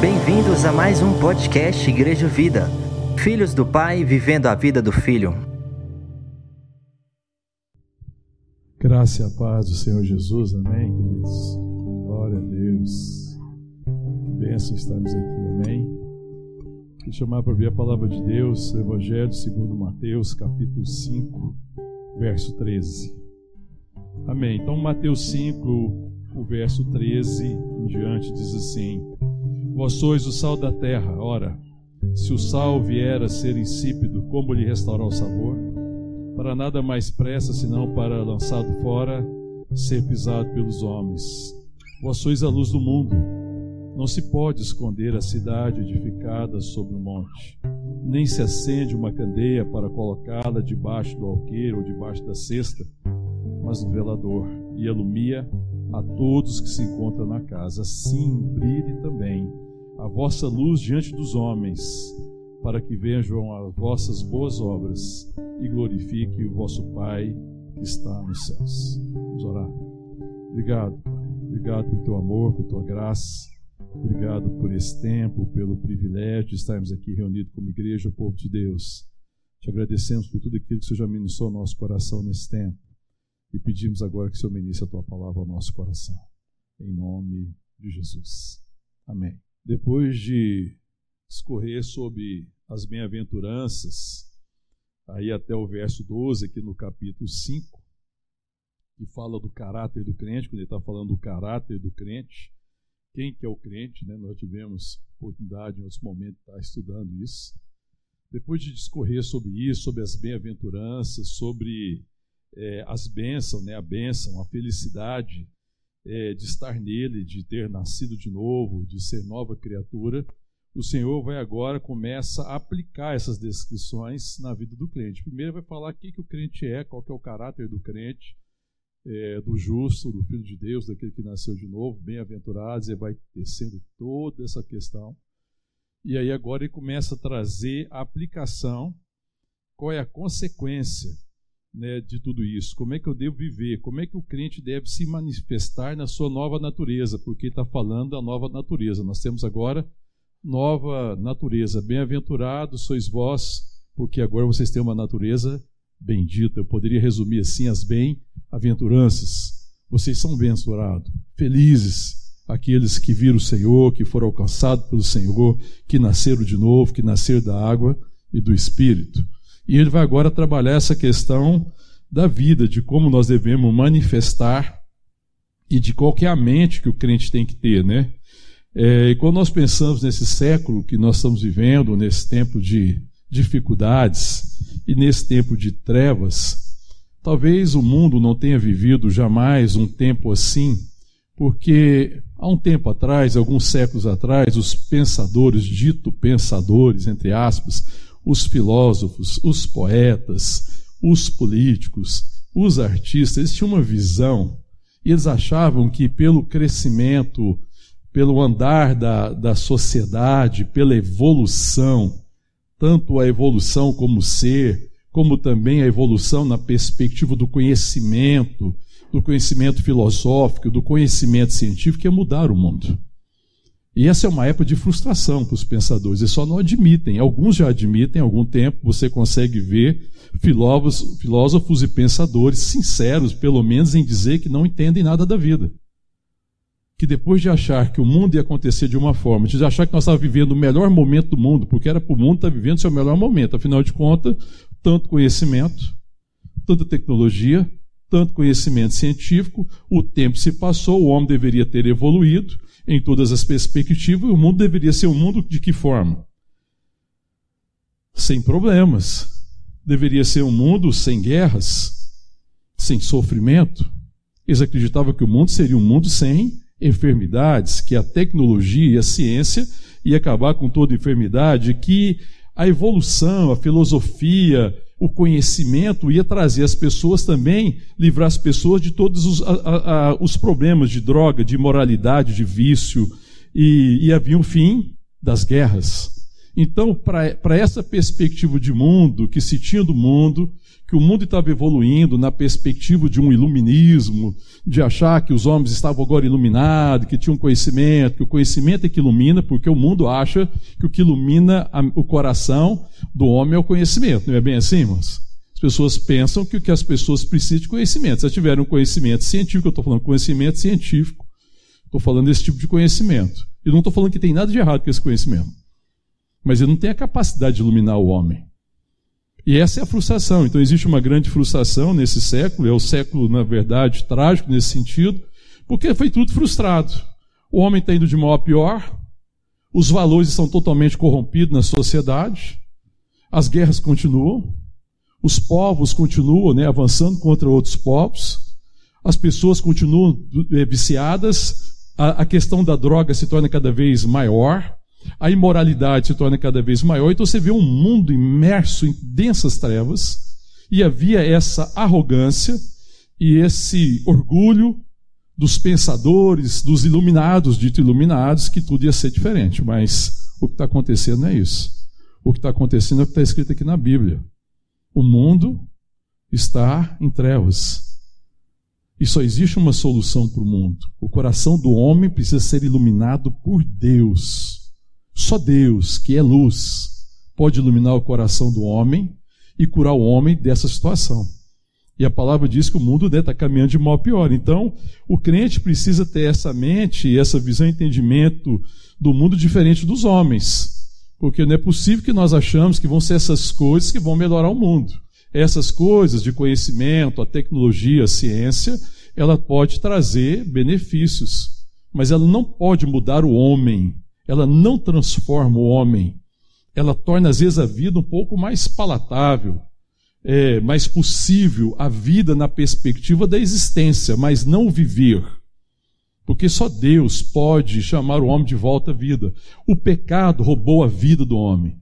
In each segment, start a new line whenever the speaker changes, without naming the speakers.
Bem-vindos a mais um podcast Igreja Vida. Filhos do Pai vivendo a vida do Filho.
Graça e a paz do Senhor Jesus, amém, queridos? Glória a Deus. Bênção estarmos aqui, amém? Quero chamar para ver a palavra de Deus, Evangelho segundo Mateus, capítulo 5, verso 13. Amém. Então, Mateus 5, o verso 13 em diante, diz assim: Vós sois o sal da terra, ora, se o sal vier a ser insípido, como lhe restaurar o sabor? para nada mais pressa senão para, lançado fora, ser pisado pelos homens. Vós sois a luz do mundo. Não se pode esconder a cidade edificada sobre um monte, nem se acende uma candeia para colocá-la debaixo do alqueiro ou debaixo da cesta, mas no velador, e alumia a todos que se encontram na casa. Assim brilhe também a vossa luz diante dos homens, para que vejam as vossas boas obras e glorifique o vosso Pai que está nos céus. Vamos orar. Obrigado, Pai. Obrigado por teu amor, por tua graça. Obrigado por esse tempo, pelo privilégio de estarmos aqui reunidos como igreja, o povo de Deus. Te agradecemos por tudo aquilo que o Senhor já ministrou ao nosso coração nesse tempo. E pedimos agora que o Senhor ministre a tua palavra ao nosso coração. Em nome de Jesus. Amém. Depois de escorrer sobre as bem-aventuranças, aí até o verso 12, aqui no capítulo 5, que fala do caráter do crente, quando ele está falando do caráter do crente, quem que é o crente, né? Nós tivemos oportunidade em outros momentos de estar estudando isso. Depois de discorrer sobre isso, sobre as bem-aventuranças, sobre é, as bênçãos, né? A bênção, a felicidade é, de estar nele, de ter nascido de novo, de ser nova criatura, o Senhor vai agora começa a aplicar essas descrições na vida do crente. Primeiro vai falar o que, que o crente é, qual é o caráter do crente, é, do justo, do filho de Deus, daquele que nasceu de novo, bem-aventurados, e vai tecendo toda essa questão. E aí agora ele começa a trazer a aplicação, qual é a consequência né, de tudo isso, como é que eu devo viver, como é que o crente deve se manifestar na sua nova natureza, porque está falando da nova natureza. Nós temos agora nova natureza. Bem-aventurados sois vós, porque agora vocês têm uma natureza bendita. Eu poderia resumir assim as bem-aventuranças. Vocês são bem-aventurados, felizes aqueles que viram o Senhor, que foram alcançados pelo Senhor, que nasceram de novo, que nasceram da água e do Espírito. E ele vai agora trabalhar essa questão da vida, de como nós devemos manifestar e de qual é a mente que o crente tem que ter, né? É, e quando nós pensamos nesse século que nós estamos vivendo, nesse tempo de dificuldades e nesse tempo de trevas, talvez o mundo não tenha vivido jamais um tempo assim, porque há um tempo atrás, alguns séculos atrás, os pensadores, dito pensadores, entre aspas, os filósofos, os poetas, os políticos, os artistas, eles tinham uma visão e eles achavam que pelo crescimento pelo andar da, da sociedade, pela evolução, tanto a evolução como ser, como também a evolução na perspectiva do conhecimento, do conhecimento filosófico, do conhecimento científico, é mudar o mundo. E essa é uma época de frustração para os pensadores, eles só não admitem. Alguns já admitem, há algum tempo você consegue ver filósofos, filósofos e pensadores sinceros, pelo menos, em dizer que não entendem nada da vida que depois de achar que o mundo ia acontecer de uma forma, de achar que nós estávamos vivendo o melhor momento do mundo, porque era para o mundo estar vivendo seu melhor momento, afinal de contas, tanto conhecimento, tanta tecnologia, tanto conhecimento científico, o tempo se passou, o homem deveria ter evoluído em todas as perspectivas, e o mundo deveria ser um mundo de que forma? Sem problemas. Deveria ser um mundo sem guerras, sem sofrimento. Eles acreditavam que o mundo seria um mundo sem enfermidades, que a tecnologia e a ciência ia acabar com toda enfermidade, que a evolução, a filosofia, o conhecimento ia trazer as pessoas também, livrar as pessoas de todos os, a, a, os problemas de droga, de imoralidade, de vício, e, e havia um fim das guerras. Então, para essa perspectiva de mundo, que se tinha do mundo, que o mundo estava evoluindo na perspectiva de um iluminismo, de achar que os homens estavam agora iluminados, que tinham conhecimento, que o conhecimento é que ilumina, porque o mundo acha que o que ilumina o coração do homem é o conhecimento. Não é bem assim, irmãos? As pessoas pensam que o que as pessoas precisam de conhecimento. Se tiverem um conhecimento científico, eu estou falando conhecimento científico, estou falando desse tipo de conhecimento. E não estou falando que tem nada de errado com esse conhecimento. Mas ele não tem a capacidade de iluminar o homem. E essa é a frustração. Então existe uma grande frustração nesse século, é o século, na verdade, trágico nesse sentido, porque foi tudo frustrado. O homem está indo de mal a pior, os valores estão totalmente corrompidos na sociedade, as guerras continuam, os povos continuam né, avançando contra outros povos, as pessoas continuam é, viciadas, a, a questão da droga se torna cada vez maior, a imoralidade se torna cada vez maior, então você vê um mundo imerso em densas trevas, e havia essa arrogância e esse orgulho dos pensadores, dos iluminados, dito iluminados, que tudo ia ser diferente. Mas o que está acontecendo é isso. O que está acontecendo é o que está escrito aqui na Bíblia. O mundo está em trevas. E só existe uma solução para o mundo. O coração do homem precisa ser iluminado por Deus. Só Deus, que é luz, pode iluminar o coração do homem e curar o homem dessa situação. E a palavra diz que o mundo está né, caminhando de mal a pior. Então, o crente precisa ter essa mente, essa visão e entendimento do mundo diferente dos homens. Porque não é possível que nós achamos que vão ser essas coisas que vão melhorar o mundo. Essas coisas de conhecimento, a tecnologia, a ciência, ela pode trazer benefícios, mas ela não pode mudar o homem ela não transforma o homem, ela torna às vezes a vida um pouco mais palatável, é, mais possível a vida na perspectiva da existência, mas não viver. Porque só Deus pode chamar o homem de volta à vida. O pecado roubou a vida do homem.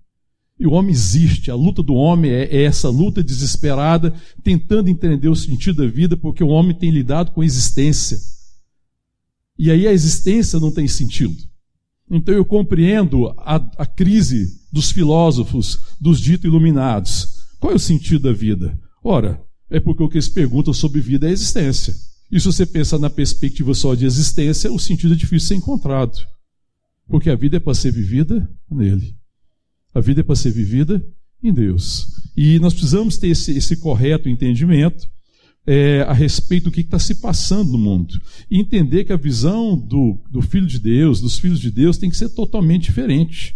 E o homem existe, a luta do homem é, é essa luta desesperada, tentando entender o sentido da vida, porque o homem tem lidado com a existência. E aí a existência não tem sentido. Então eu compreendo a, a crise dos filósofos, dos ditos iluminados. Qual é o sentido da vida? Ora, é porque o que eles perguntam sobre vida é existência. E se você pensar na perspectiva só de existência, o sentido é difícil de ser encontrado. Porque a vida é para ser vivida nele. A vida é para ser vivida em Deus. E nós precisamos ter esse, esse correto entendimento é, a respeito do que está se passando no mundo. E entender que a visão do, do Filho de Deus, dos filhos de Deus, tem que ser totalmente diferente.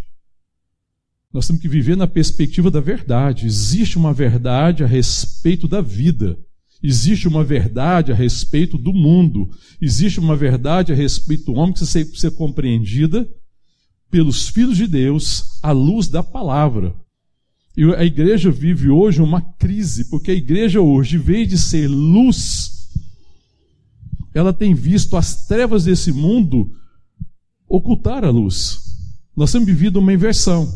Nós temos que viver na perspectiva da verdade. Existe uma verdade a respeito da vida. Existe uma verdade a respeito do mundo. Existe uma verdade a respeito do homem que precisa ser, ser compreendida pelos filhos de Deus à luz da palavra. E a igreja vive hoje uma crise, porque a igreja hoje, em vez de ser luz, ela tem visto as trevas desse mundo ocultar a luz. Nós temos vivido uma inversão.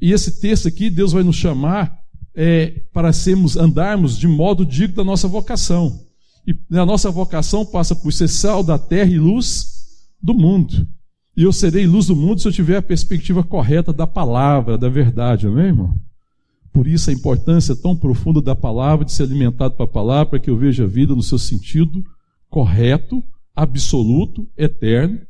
E esse texto aqui, Deus vai nos chamar é, para sermos, andarmos de modo digno da nossa vocação. E a nossa vocação passa por ser sal da terra e luz do mundo. E eu serei luz do mundo se eu tiver a perspectiva correta da palavra, da verdade, amém, irmão? Por isso a importância tão profunda da palavra, de ser alimentado para a palavra, para que eu veja a vida no seu sentido correto, absoluto, eterno,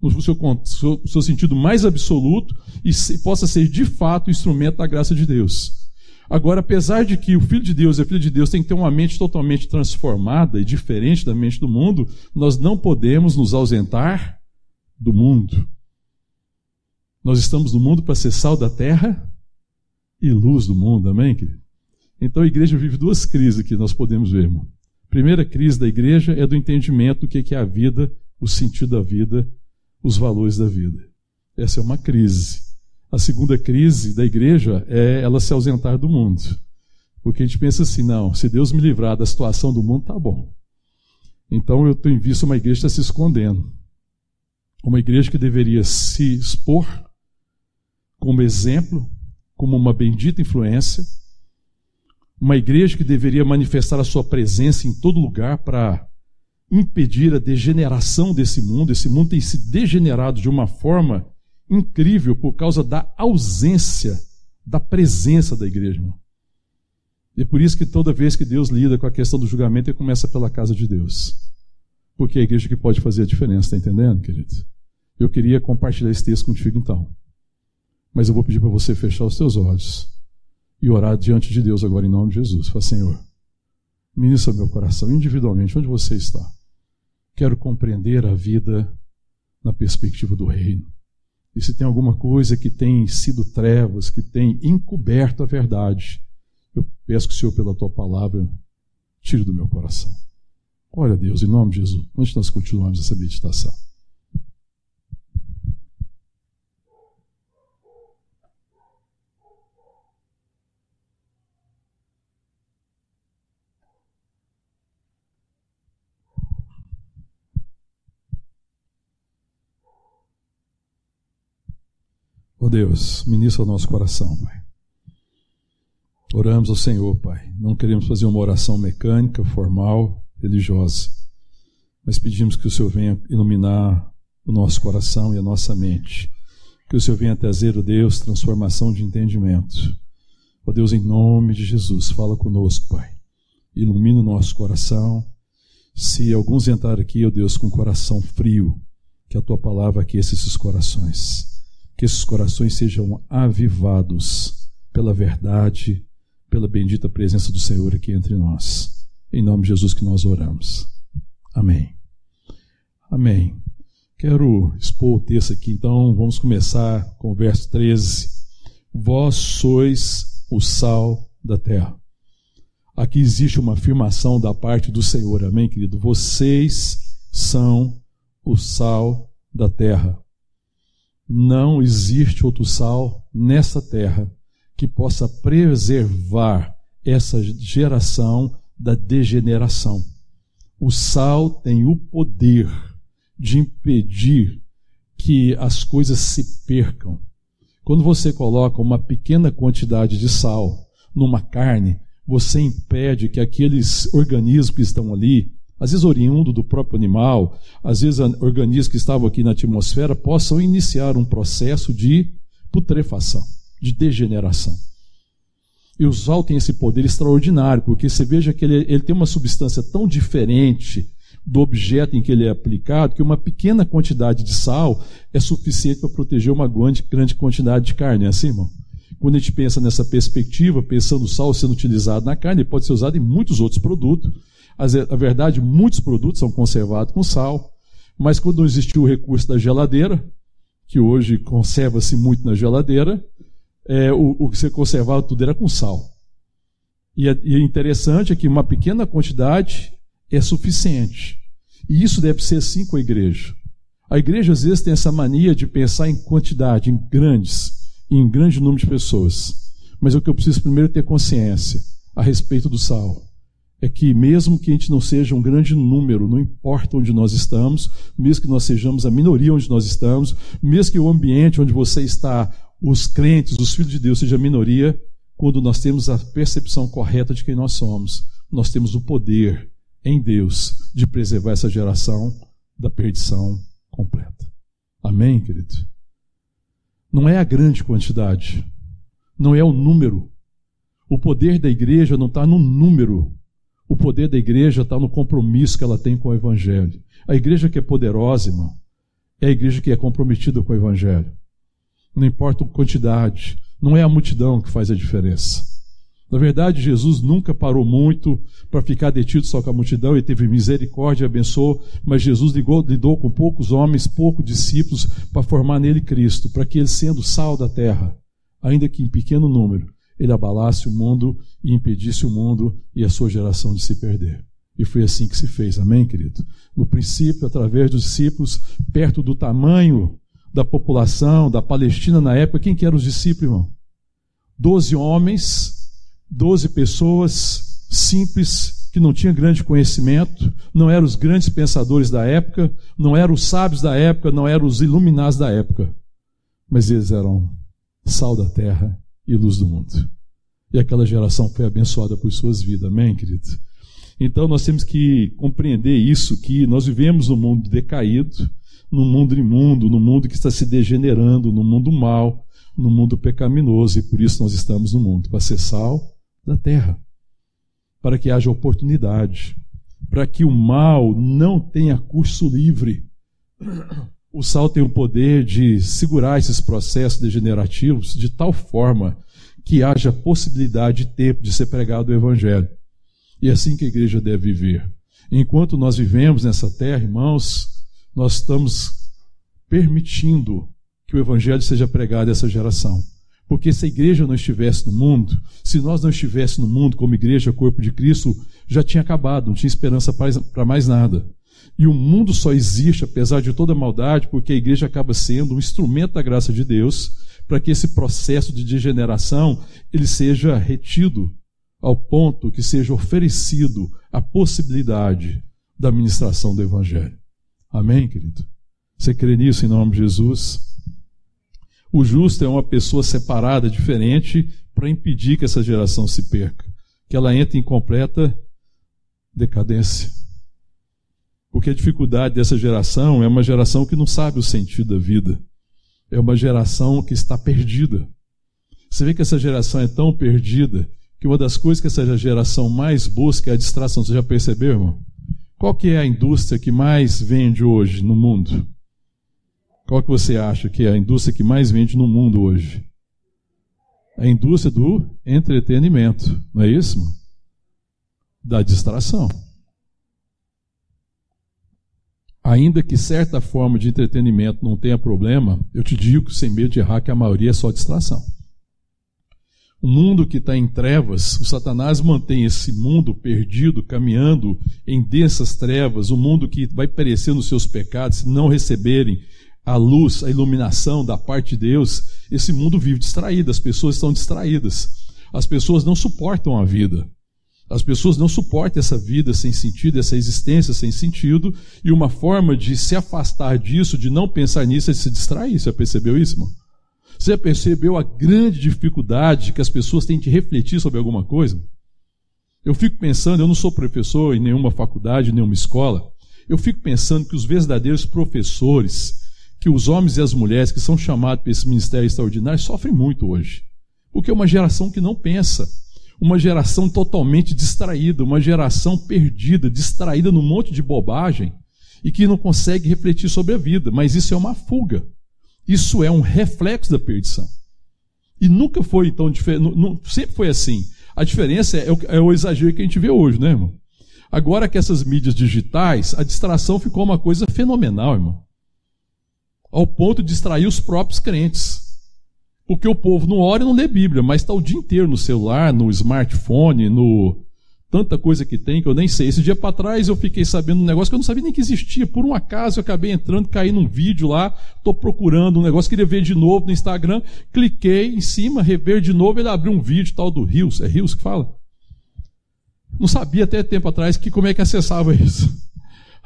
no seu, no seu sentido mais absoluto, e possa ser de fato instrumento da graça de Deus. Agora, apesar de que o Filho de Deus e a Filha de Deus tem que ter uma mente totalmente transformada e diferente da mente do mundo, nós não podemos nos ausentar do mundo. Nós estamos no mundo para ser sal da terra e luz do mundo, amém, querido? Então a igreja vive duas crises que nós podemos ver, irmão. A primeira crise da igreja é do entendimento do que é a vida, o sentido da vida, os valores da vida. Essa é uma crise. A segunda crise da igreja é ela se ausentar do mundo. Porque a gente pensa assim, não, se Deus me livrar da situação do mundo, tá bom. Então eu tenho visto uma igreja que está se escondendo. Uma igreja que deveria se expor como exemplo como uma bendita influência, uma igreja que deveria manifestar a sua presença em todo lugar para impedir a degeneração desse mundo. Esse mundo tem se degenerado de uma forma incrível por causa da ausência da presença da igreja. E é por isso que toda vez que Deus lida com a questão do julgamento, ele começa pela casa de Deus. Porque é a igreja que pode fazer a diferença, está entendendo, querido? Eu queria compartilhar esse texto contigo então. Mas eu vou pedir para você fechar os teus olhos e orar diante de Deus agora em nome de Jesus. Fala, Senhor, ministra meu coração individualmente, onde você está. Quero compreender a vida na perspectiva do reino. E se tem alguma coisa que tem sido trevas, que tem encoberto a verdade, eu peço que o Senhor, pela tua palavra, tire do meu coração. Olha, Deus, em nome de Jesus, onde nós continuamos essa meditação? Oh Deus, ministra o nosso coração, Pai. Oramos ao Senhor, Pai. Não queremos fazer uma oração mecânica, formal, religiosa, mas pedimos que o Senhor venha iluminar o nosso coração e a nossa mente. Que o Senhor venha trazer, o oh Deus, transformação de entendimento. Ó oh Deus, em nome de Jesus, fala conosco, Pai. Ilumina o nosso coração. Se alguns entrarem aqui, ó oh Deus, com o coração frio, que a tua palavra aqueça esses corações que esses corações sejam avivados pela verdade, pela bendita presença do Senhor aqui entre nós. Em nome de Jesus que nós oramos. Amém. Amém. Quero expor o texto aqui, então vamos começar com o verso 13. Vós sois o sal da terra. Aqui existe uma afirmação da parte do Senhor, amém, querido? Vocês são o sal da terra. Não existe outro sal nessa terra que possa preservar essa geração da degeneração. O sal tem o poder de impedir que as coisas se percam. Quando você coloca uma pequena quantidade de sal numa carne, você impede que aqueles organismos que estão ali às vezes oriundo do próprio animal, às vezes organismos que estavam aqui na atmosfera, possam iniciar um processo de putrefação, de degeneração. E o sal tem esse poder extraordinário, porque você veja que ele, ele tem uma substância tão diferente do objeto em que ele é aplicado, que uma pequena quantidade de sal é suficiente para proteger uma grande, grande quantidade de carne. É assim, irmão? Quando a gente pensa nessa perspectiva, pensando o sal sendo utilizado na carne, ele pode ser usado em muitos outros produtos, a verdade, muitos produtos são conservados com sal, mas quando não existiu o recurso da geladeira, que hoje conserva-se muito na geladeira, é, o, o, que você conservava tudo era com sal. E, é, e é interessante é que uma pequena quantidade é suficiente. E isso deve ser assim com a igreja. A igreja às vezes tem essa mania de pensar em quantidade, em grandes, em grande número de pessoas. Mas o que eu preciso primeiro é ter consciência a respeito do sal é que, mesmo que a gente não seja um grande número, não importa onde nós estamos, mesmo que nós sejamos a minoria onde nós estamos, mesmo que o ambiente onde você está, os crentes, os filhos de Deus, seja a minoria, quando nós temos a percepção correta de quem nós somos, nós temos o poder em Deus de preservar essa geração da perdição completa. Amém, querido? Não é a grande quantidade, não é o número. O poder da igreja não está no número, o poder da igreja está no compromisso que ela tem com o Evangelho. A igreja que é poderosa, irmão, é a igreja que é comprometida com o Evangelho. Não importa a quantidade, não é a multidão que faz a diferença. Na verdade, Jesus nunca parou muito para ficar detido só com a multidão, ele teve misericórdia e abençoou, mas Jesus ligou, lidou com poucos homens, poucos discípulos, para formar nele Cristo, para que ele, sendo sal da terra, ainda que em pequeno número, ele abalasse o mundo e impedisse o mundo e a sua geração de se perder. E foi assim que se fez, amém, querido? No princípio, através dos discípulos, perto do tamanho da população da Palestina na época, quem que eram os discípulos, irmão? Doze homens, doze pessoas simples, que não tinham grande conhecimento, não eram os grandes pensadores da época, não eram os sábios da época, não eram os iluminados da época, mas eles eram sal da terra e luz do mundo. E aquela geração foi abençoada por suas vidas, amém, querido? Então nós temos que compreender isso, que nós vivemos num mundo decaído, num mundo imundo, num mundo que está se degenerando, num mundo mal, num mundo pecaminoso, e por isso nós estamos no mundo, para ser sal da terra. para que haja oportunidade, para que o mal não tenha curso livre. O sal tem o poder de segurar esses processos degenerativos de tal forma que haja possibilidade de tempo de ser pregado o Evangelho. E é assim que a igreja deve viver. Enquanto nós vivemos nessa terra, irmãos, nós estamos permitindo que o Evangelho seja pregado a essa geração. Porque se a igreja não estivesse no mundo, se nós não estivéssemos no mundo como igreja, corpo de Cristo, já tinha acabado, não tinha esperança para mais nada. E o mundo só existe, apesar de toda maldade, porque a igreja acaba sendo um instrumento da graça de Deus para que esse processo de degeneração ele seja retido ao ponto que seja oferecido a possibilidade da ministração do evangelho. Amém, querido? Você crê nisso em nome de Jesus? O justo é uma pessoa separada, diferente, para impedir que essa geração se perca, que ela entre em completa decadência. Porque a dificuldade dessa geração é uma geração que não sabe o sentido da vida. É uma geração que está perdida. Você vê que essa geração é tão perdida que uma das coisas que essa geração mais busca é a distração. Você já percebeu, irmão? Qual que é a indústria que mais vende hoje no mundo? Qual que você acha que é a indústria que mais vende no mundo hoje? A indústria do entretenimento, não é isso? Da distração. Ainda que certa forma de entretenimento não tenha problema, eu te digo, sem medo de errar, que a maioria é só distração. O mundo que está em trevas, o Satanás mantém esse mundo perdido, caminhando em densas trevas, o mundo que vai perecer nos seus pecados, se não receberem a luz, a iluminação da parte de Deus, esse mundo vive distraído, as pessoas estão distraídas. As pessoas não suportam a vida. As pessoas não suportam essa vida sem sentido, essa existência sem sentido, e uma forma de se afastar disso, de não pensar nisso, é de se distrair. Você percebeu isso, irmão? Você já percebeu a grande dificuldade que as pessoas têm de refletir sobre alguma coisa? Eu fico pensando, eu não sou professor em nenhuma faculdade, nenhuma escola, eu fico pensando que os verdadeiros professores, que os homens e as mulheres que são chamados para esse ministério extraordinário sofrem muito hoje. Porque é uma geração que não pensa, uma geração totalmente distraída, uma geração perdida, distraída num monte de bobagem e que não consegue refletir sobre a vida. Mas isso é uma fuga. Isso é um reflexo da perdição. E nunca foi tão diferente, sempre foi assim. A diferença é, é o exagero que a gente vê hoje, né, irmão? Agora que essas mídias digitais, a distração ficou uma coisa fenomenal, irmão ao ponto de distrair os próprios crentes. Porque o povo não ora e não lê Bíblia, mas está o dia inteiro no celular, no smartphone, no tanta coisa que tem que eu nem sei. Esse dia para trás eu fiquei sabendo um negócio que eu não sabia nem que existia. Por um acaso eu acabei entrando, caí num vídeo lá, estou procurando um negócio, queria ver de novo no Instagram, cliquei em cima, rever de novo, ele abriu um vídeo tal do Rios. É Rios que fala? Não sabia até tempo atrás que como é que acessava isso.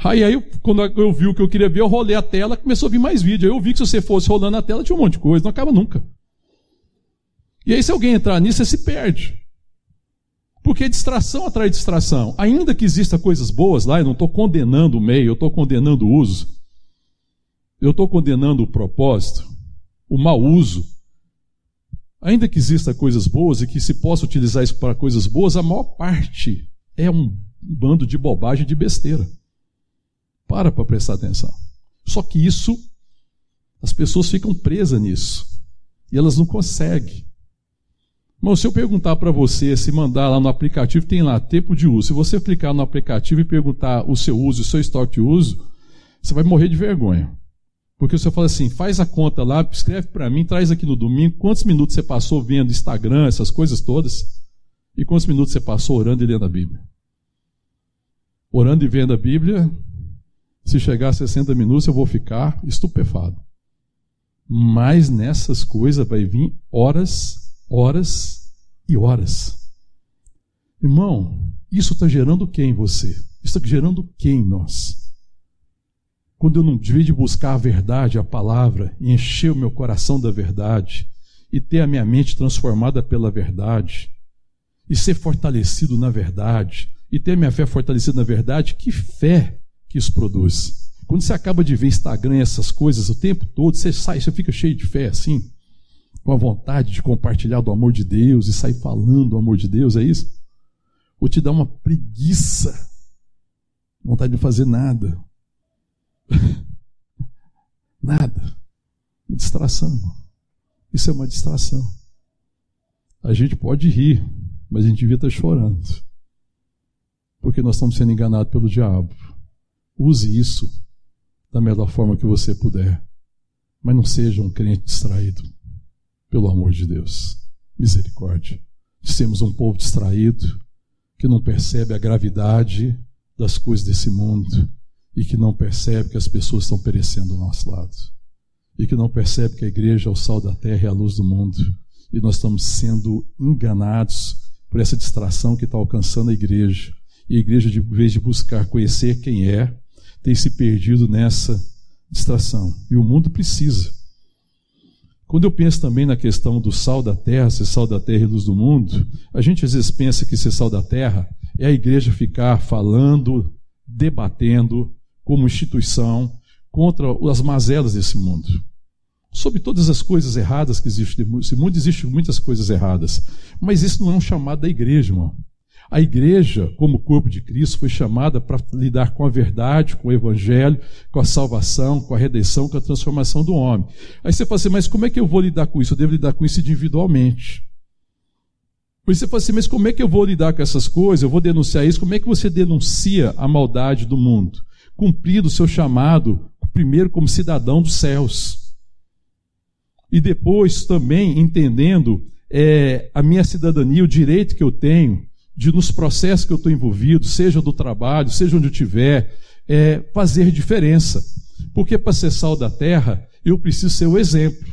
Aí, aí quando eu vi o que eu queria ver, eu rolei a tela, começou a vir mais vídeo. Aí eu vi que se você fosse rolando a tela, tinha um monte de coisa, não acaba nunca. E aí, se alguém entrar nisso, você se perde. Porque distração atrai distração. Ainda que exista coisas boas lá, eu não estou condenando o meio, eu estou condenando o uso. Eu estou condenando o propósito, o mau uso. Ainda que exista coisas boas e que se possa utilizar isso para coisas boas, a maior parte é um bando de bobagem, de besteira. Para para prestar atenção. Só que isso, as pessoas ficam presas nisso. E elas não conseguem. Mas se eu perguntar para você, se mandar lá no aplicativo, tem lá tempo de uso. Se você clicar no aplicativo e perguntar o seu uso, o seu estoque de uso, você vai morrer de vergonha. Porque você fala assim, faz a conta lá, escreve para mim, traz aqui no domingo, quantos minutos você passou vendo Instagram, essas coisas todas, e quantos minutos você passou orando e lendo a Bíblia. Orando e vendo a Bíblia, se chegar a 60 minutos, eu vou ficar estupefado. Mas nessas coisas vai vir horas, horas e horas. Irmão, isso está gerando o que em você? Isso está gerando o que em nós? Quando eu não devia de buscar a verdade, a palavra, e encher o meu coração da verdade, e ter a minha mente transformada pela verdade, e ser fortalecido na verdade, e ter a minha fé fortalecida na verdade, que fé que isso produz. Quando você acaba de ver Instagram e essas coisas o tempo todo, você sai, você fica cheio de fé assim, com a vontade de compartilhar do amor de Deus e sair falando do amor de Deus, é isso? ou te dá uma preguiça, vontade de fazer nada. nada. Uma distração. Isso é uma distração. A gente pode rir, mas a gente devia estar chorando. Porque nós estamos sendo enganados pelo diabo. Use isso da melhor forma que você puder. Mas não seja um crente distraído. Pelo amor de Deus. Misericórdia. Dissemos um povo distraído, que não percebe a gravidade das coisas desse mundo e que não percebe que as pessoas estão perecendo ao nosso lado. E que não percebe que a igreja é o sal da terra e a luz do mundo. E nós estamos sendo enganados por essa distração que está alcançando a igreja. E a igreja, de vez de buscar conhecer quem é, tem se perdido nessa distração. E o mundo precisa. Quando eu penso também na questão do sal da terra, ser sal da terra e luz do mundo, a gente às vezes pensa que ser sal da terra é a igreja ficar falando, debatendo como instituição contra as mazelas desse mundo. Sobre todas as coisas erradas que existem nesse mundo, existem muitas coisas erradas. Mas isso não é um chamado da igreja, irmão. A igreja, como corpo de Cristo, foi chamada para lidar com a verdade, com o evangelho, com a salvação, com a redenção, com a transformação do homem. Aí você fala assim, mas como é que eu vou lidar com isso? Eu devo lidar com isso individualmente. Pois você fala assim, mas como é que eu vou lidar com essas coisas? Eu vou denunciar isso? Como é que você denuncia a maldade do mundo? Cumprido o seu chamado, primeiro como cidadão dos céus. E depois também entendendo é, a minha cidadania, o direito que eu tenho de nos processos que eu estou envolvido, seja do trabalho, seja onde eu estiver, é, fazer diferença. Porque para ser sal da terra, eu preciso ser o exemplo.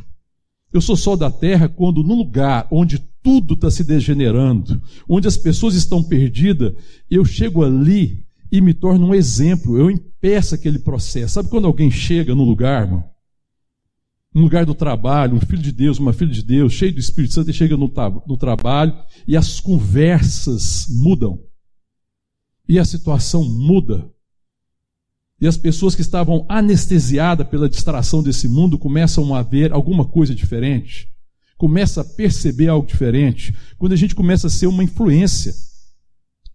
Eu sou sal da terra quando no lugar onde tudo está se degenerando, onde as pessoas estão perdidas, eu chego ali e me torno um exemplo, eu impeço aquele processo. Sabe quando alguém chega no lugar, irmão? No lugar do trabalho, um filho de Deus, uma filha de Deus, cheio do Espírito Santo, e chega no, no trabalho e as conversas mudam. E a situação muda. E as pessoas que estavam anestesiadas pela distração desse mundo começam a ver alguma coisa diferente. Começa a perceber algo diferente. Quando a gente começa a ser uma influência.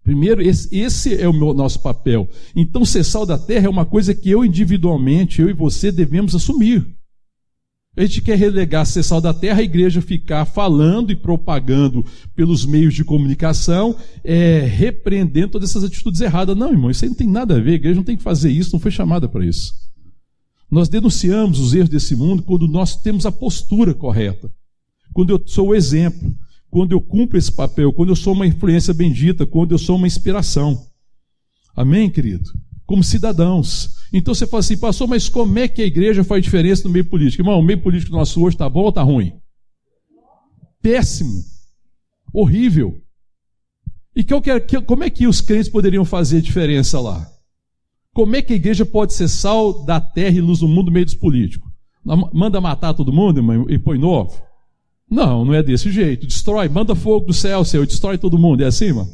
Primeiro, esse, esse é o meu, nosso papel. Então, ser sal da terra é uma coisa que eu individualmente, eu e você, devemos assumir. A gente quer relegar ser sal da terra, a igreja ficar falando e propagando pelos meios de comunicação, é, repreendendo todas essas atitudes erradas. Não, irmão, isso aí não tem nada a ver, a igreja não tem que fazer isso, não foi chamada para isso. Nós denunciamos os erros desse mundo quando nós temos a postura correta, quando eu sou o exemplo, quando eu cumpro esse papel, quando eu sou uma influência bendita, quando eu sou uma inspiração. Amém, querido? Como cidadãos. Então você fala assim, pastor, mas como é que a igreja faz diferença no meio político? Irmão, o meio político nosso hoje está bom ou está ruim? Péssimo. Horrível. E como é que os crentes poderiam fazer diferença lá? Como é que a igreja pode ser sal da terra e luz do mundo no meio dos políticos? Manda matar todo mundo irmão, e põe novo? Não, não é desse jeito. Destrói, manda fogo do céu, Senhor, destrói todo mundo. É assim, irmão?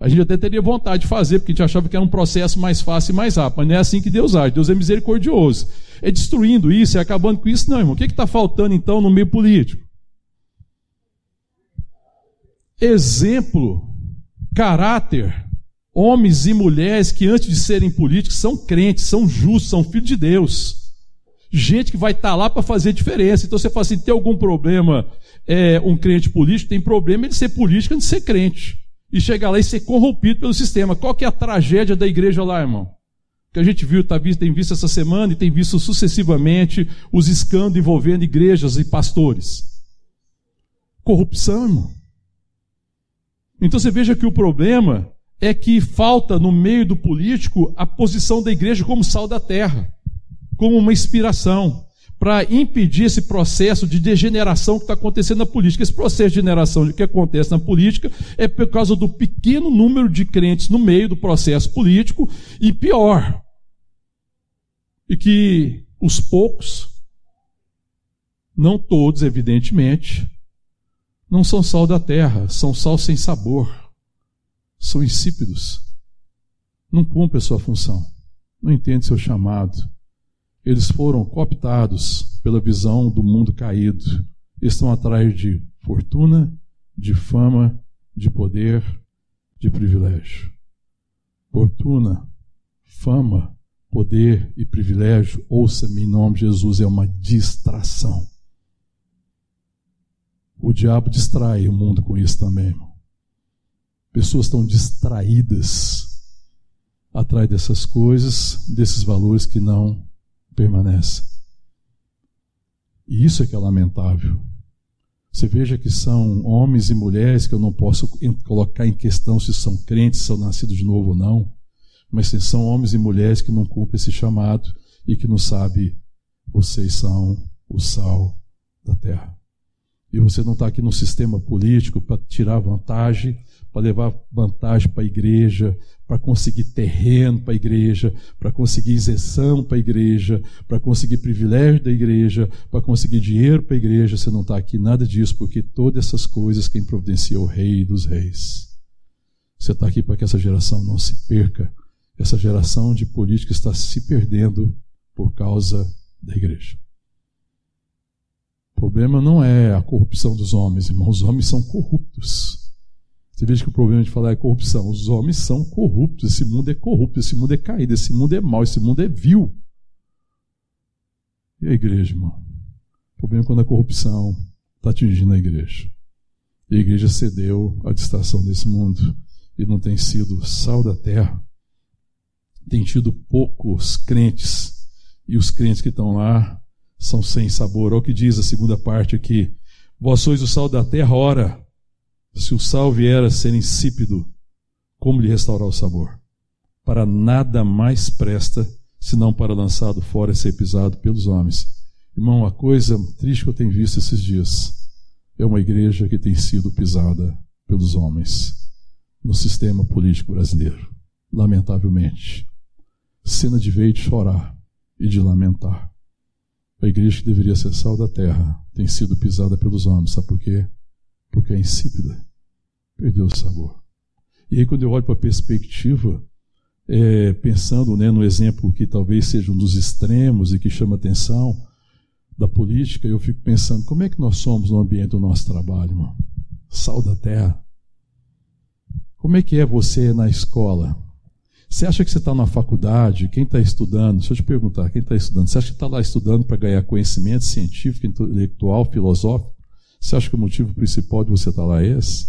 A gente até teria vontade de fazer, porque a gente achava que era um processo mais fácil e mais rápido. Mas não é assim que Deus age. Deus é misericordioso. É destruindo isso, é acabando com isso. Não, irmão. O que está faltando então no meio político? Exemplo, caráter, homens e mulheres que antes de serem políticos são crentes, são justos, são filhos de Deus. Gente que vai estar tá lá para fazer diferença. Então você fala assim: tem algum problema, é, um crente político? Tem problema de ser político antes de ser crente e chegar lá e ser corrompido pelo sistema. Qual que é a tragédia da igreja lá, irmão? Que a gente viu, tá, tem visto essa semana e tem visto sucessivamente os escândalos envolvendo igrejas e pastores. Corrupção, irmão. Então você veja que o problema é que falta no meio do político a posição da igreja como sal da terra, como uma inspiração para impedir esse processo de degeneração que está acontecendo na política. Esse processo de degeneração que acontece na política é por causa do pequeno número de crentes no meio do processo político e pior, e que os poucos, não todos, evidentemente, não são sal da terra, são sal sem sabor, são insípidos, não cumprem a sua função, não entendem seu chamado eles foram cooptados pela visão do mundo caído. Estão atrás de fortuna, de fama, de poder, de privilégio. Fortuna, fama, poder e privilégio, ouça-me em nome de Jesus, é uma distração. O diabo distrai o mundo com isso também, irmão. Pessoas estão distraídas atrás dessas coisas, desses valores que não permanecem. E isso é que é lamentável. Você veja que são homens e mulheres que eu não posso colocar em questão se são crentes, se são nascidos de novo ou não, mas são homens e mulheres que não cumprem esse chamado e que não sabem, vocês são o sal da terra. E você não está aqui no sistema político para tirar vantagem, para levar vantagem para a igreja, para conseguir terreno para a igreja, para conseguir isenção para a igreja, para conseguir privilégio da igreja, para conseguir dinheiro para a igreja. Você não está aqui nada disso, porque todas essas coisas quem providencia é o Rei dos Reis. Você está aqui para que essa geração não se perca. Essa geração de política está se perdendo por causa da igreja. O problema não é a corrupção dos homens, irmãos. Os homens são corruptos. Você veja que o problema de falar é corrupção. Os homens são corruptos. Esse mundo é corrupto, esse mundo é caído, esse mundo é mau, esse mundo é vil. E a igreja, irmão? O problema é quando a corrupção está atingindo a igreja. E a igreja cedeu à distração desse mundo e não tem sido sal da terra. Tem tido poucos crentes. E os crentes que estão lá são sem sabor. Olha o que diz a segunda parte aqui. Vós sois o sal da terra, ora, se o sal vier a ser insípido, como lhe restaurar o sabor? Para nada mais presta, senão para lançado fora e ser pisado pelos homens. Irmão, a coisa triste que eu tenho visto esses dias é uma igreja que tem sido pisada pelos homens no sistema político brasileiro. Lamentavelmente. Cena de ver e de chorar e de lamentar. A igreja que deveria ser sal da terra tem sido pisada pelos homens. Sabe por quê? Porque é insípida. Perdeu o sabor. E aí, quando eu olho para a perspectiva, é, pensando né, no exemplo que talvez seja um dos extremos e que chama atenção da política, eu fico pensando como é que nós somos no ambiente do nosso trabalho, irmão? Sal da terra. Como é que é você na escola? Você acha que você está na faculdade, quem está estudando, deixa eu te perguntar, quem está estudando, você acha que está lá estudando para ganhar conhecimento científico, intelectual, filosófico? Você acha que o motivo principal de você estar tá lá é esse?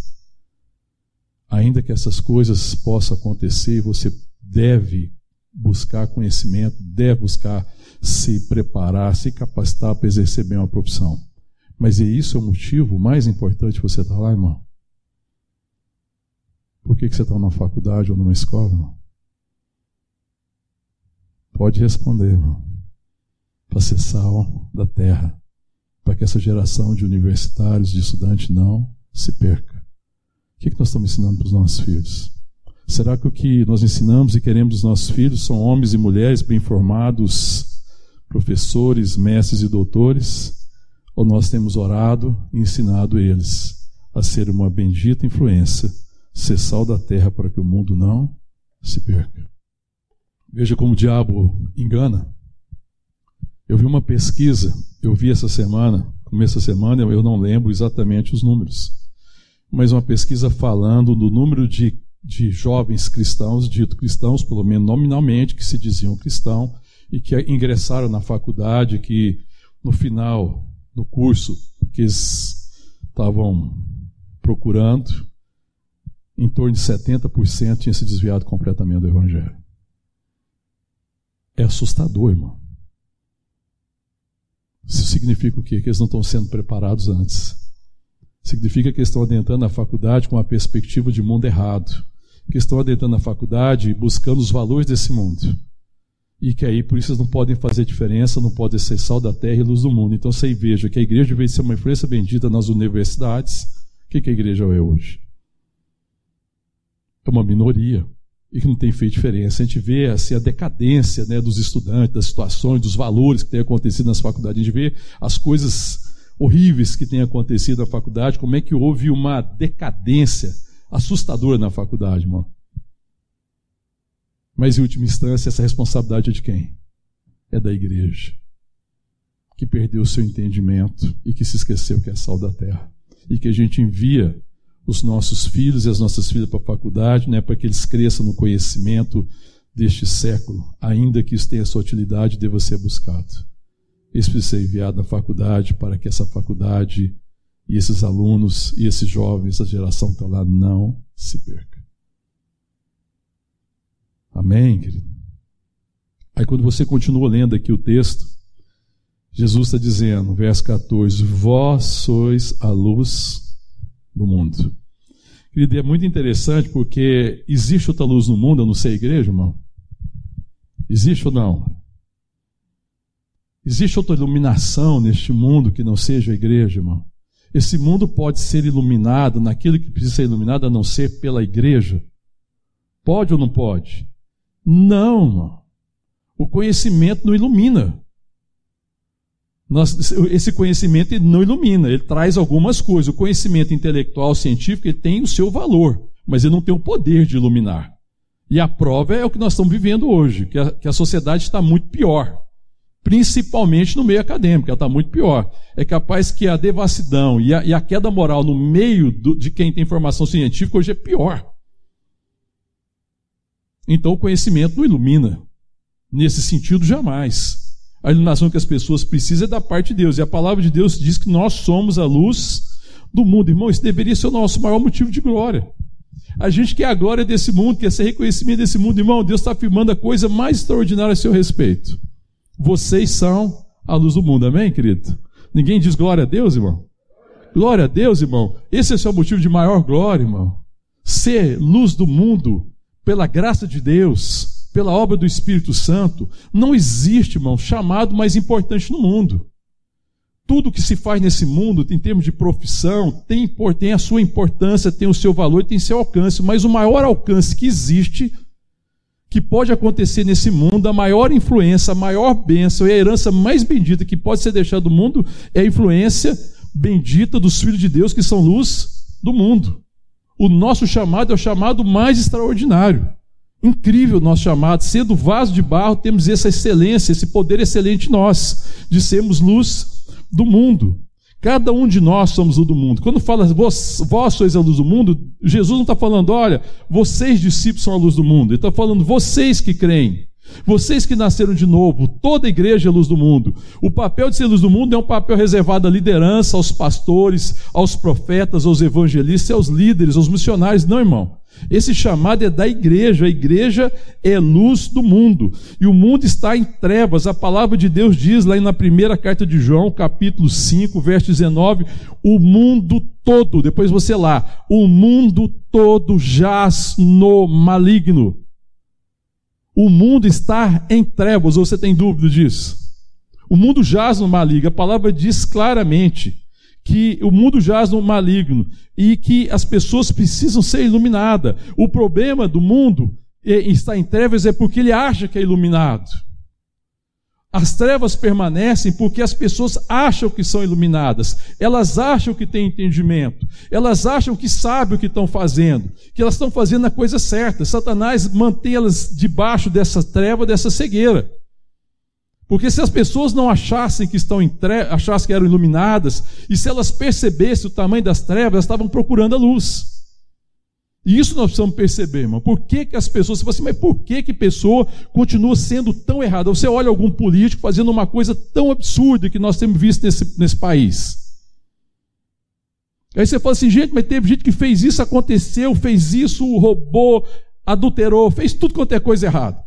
Ainda que essas coisas possam acontecer, você deve buscar conhecimento, deve buscar se preparar, se capacitar para exercer bem uma profissão. Mas e isso é o motivo mais importante de você estar tá lá, irmão? Por que, que você está numa faculdade ou numa escola, irmão? Pode responder, irmão. Para ser sal da terra. Para que essa geração de universitários, de estudantes não se perca. O que, que nós estamos ensinando para os nossos filhos? Será que o que nós ensinamos e queremos dos nossos filhos são homens e mulheres bem formados, professores, mestres e doutores? Ou nós temos orado e ensinado eles a ser uma bendita influência, ser sal da terra para que o mundo não se perca? Veja como o diabo engana. Eu vi uma pesquisa, eu vi essa semana, começo da semana, eu não lembro exatamente os números, mas uma pesquisa falando do número de, de jovens cristãos, dito cristãos, pelo menos nominalmente, que se diziam cristão e que ingressaram na faculdade, que no final do curso que eles estavam procurando, em torno de 70% tinha se desviado completamente do Evangelho. É assustador, irmão. Isso significa o quê? Que eles não estão sendo preparados antes. Significa que eles estão adentrando a faculdade com uma perspectiva de mundo errado. Que estão adentrando a faculdade buscando os valores desse mundo. E que aí, por isso, eles não podem fazer diferença, não podem ser sal da terra e luz do mundo. Então, você veja que a igreja, veio ser uma influência bendita nas universidades, o que, que a igreja é hoje? É uma minoria e que não tem feito diferença. A gente vê assim, a decadência né, dos estudantes, das situações, dos valores que têm acontecido nas faculdades. A gente vê as coisas horríveis que têm acontecido na faculdade, como é que houve uma decadência assustadora na faculdade, irmão. Mas, em última instância, essa responsabilidade é de quem? É da igreja, que perdeu o seu entendimento e que se esqueceu que é sal da terra. E que a gente envia os nossos filhos e as nossas filhas para a faculdade, né, para que eles cresçam no conhecimento deste século, ainda que isso tenha sua utilidade deva ser buscado. Esse precisa ser enviado à faculdade para que essa faculdade e esses alunos e esses jovens, essa geração que está lá, não se perca. Amém, querido? Aí quando você continua lendo aqui o texto, Jesus está dizendo, verso 14: Vós sois a luz do mundo. Querido, é muito interessante porque existe outra luz no mundo, eu não sei, igreja, irmão? Existe ou não? Existe outra iluminação neste mundo que não seja a igreja, irmão? Esse mundo pode ser iluminado naquilo que precisa ser iluminado a não ser pela igreja? Pode ou não pode? Não, irmão. O conhecimento não ilumina. Nós, esse conhecimento não ilumina, ele traz algumas coisas. O conhecimento intelectual, científico, ele tem o seu valor, mas ele não tem o poder de iluminar. E a prova é o que nós estamos vivendo hoje, que a, que a sociedade está muito pior, principalmente no meio acadêmico, ela está muito pior. É capaz que a devassidão e a, e a queda moral no meio do, de quem tem formação científica hoje é pior. Então o conhecimento não ilumina. Nesse sentido, jamais. A iluminação que as pessoas precisam é da parte de Deus. E a palavra de Deus diz que nós somos a luz do mundo. Irmão, isso deveria ser o nosso maior motivo de glória. A gente quer a glória desse mundo, quer ser reconhecimento desse mundo. Irmão, Deus está afirmando a coisa mais extraordinária a seu respeito. Vocês são a luz do mundo. Amém, querido? Ninguém diz glória a Deus, irmão? Glória a Deus, irmão. Esse é o seu motivo de maior glória, irmão. Ser luz do mundo, pela graça de Deus pela obra do Espírito Santo, não existe, irmão, chamado mais importante no mundo. Tudo que se faz nesse mundo, em termos de profissão, tem, tem a sua importância, tem o seu valor, tem seu alcance, mas o maior alcance que existe, que pode acontecer nesse mundo, a maior influência, a maior bênção e a herança mais bendita que pode ser deixada do mundo é a influência bendita dos filhos de Deus que são luz do mundo. O nosso chamado é o chamado mais extraordinário. Incrível nosso chamado, sendo vaso de barro, temos essa excelência, esse poder excelente em nós, de sermos luz do mundo. Cada um de nós somos luz do mundo. Quando fala vós, vós sois a luz do mundo, Jesus não está falando, olha, vocês discípulos são a luz do mundo. Ele está falando, vocês que creem. Vocês que nasceram de novo, toda a igreja é luz do mundo. O papel de ser luz do mundo é um papel reservado à liderança, aos pastores, aos profetas, aos evangelistas, aos líderes, aos missionários. Não, irmão. Esse chamado é da igreja. A igreja é luz do mundo. E o mundo está em trevas. A palavra de Deus diz lá na primeira carta de João, capítulo 5, verso 19: o mundo todo, depois você lá, o mundo todo jaz no maligno. O mundo está em trevas, ou você tem dúvida disso? O mundo jaz no maligno. A palavra diz claramente que o mundo jaz no maligno e que as pessoas precisam ser iluminadas. O problema do mundo está em trevas é porque ele acha que é iluminado. As trevas permanecem porque as pessoas acham que são iluminadas, elas acham que têm entendimento, elas acham que sabem o que estão fazendo, que elas estão fazendo a coisa certa. Satanás mantê-las debaixo dessa treva, dessa cegueira. Porque se as pessoas não achassem que estão trevas, achassem que eram iluminadas, e se elas percebessem o tamanho das trevas, elas estavam procurando a luz. E isso nós precisamos perceber, irmão. Por que, que as pessoas, você fala assim, mas por que, que pessoa continua sendo tão errada? Você olha algum político fazendo uma coisa tão absurda que nós temos visto nesse, nesse país. Aí você fala assim, gente, mas teve gente que fez isso, aconteceu, fez isso, roubou, adulterou, fez tudo quanto é coisa errada.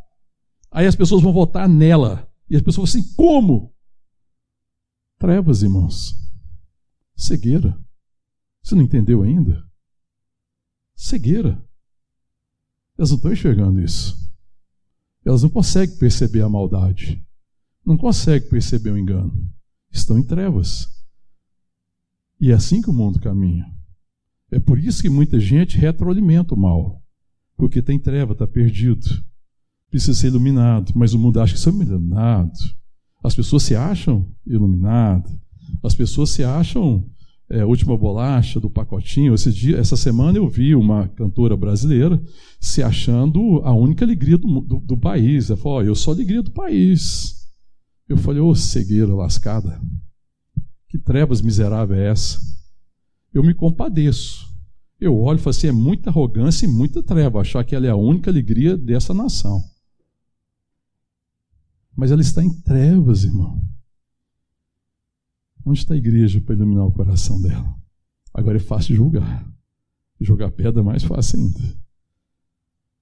Aí as pessoas vão votar nela. E as pessoas falam assim: como? Trevas, irmãos. Cegueira. Você não entendeu ainda? Cegueira. Elas não estão enxergando isso. Elas não conseguem perceber a maldade. Não conseguem perceber o engano. Estão em trevas. E é assim que o mundo caminha. É por isso que muita gente retroalimenta o mal. Porque tem treva, está perdido precisa ser iluminado, mas o mundo acha que são iluminados. As pessoas se acham iluminadas, as pessoas se acham é, última bolacha do pacotinho. Esse dia, essa semana eu vi uma cantora brasileira se achando a única alegria do, do, do país. Ela falou: oh, Eu sou a alegria do país. Eu falei: Ô oh, cegueira lascada, que trevas miserável é essa? Eu me compadeço. Eu olho e falo assim: é muita arrogância e muita treva achar que ela é a única alegria dessa nação. Mas ela está em trevas, irmão. Onde está a igreja para iluminar o coração dela? Agora é fácil julgar. Jogar pedra é mais fácil ainda.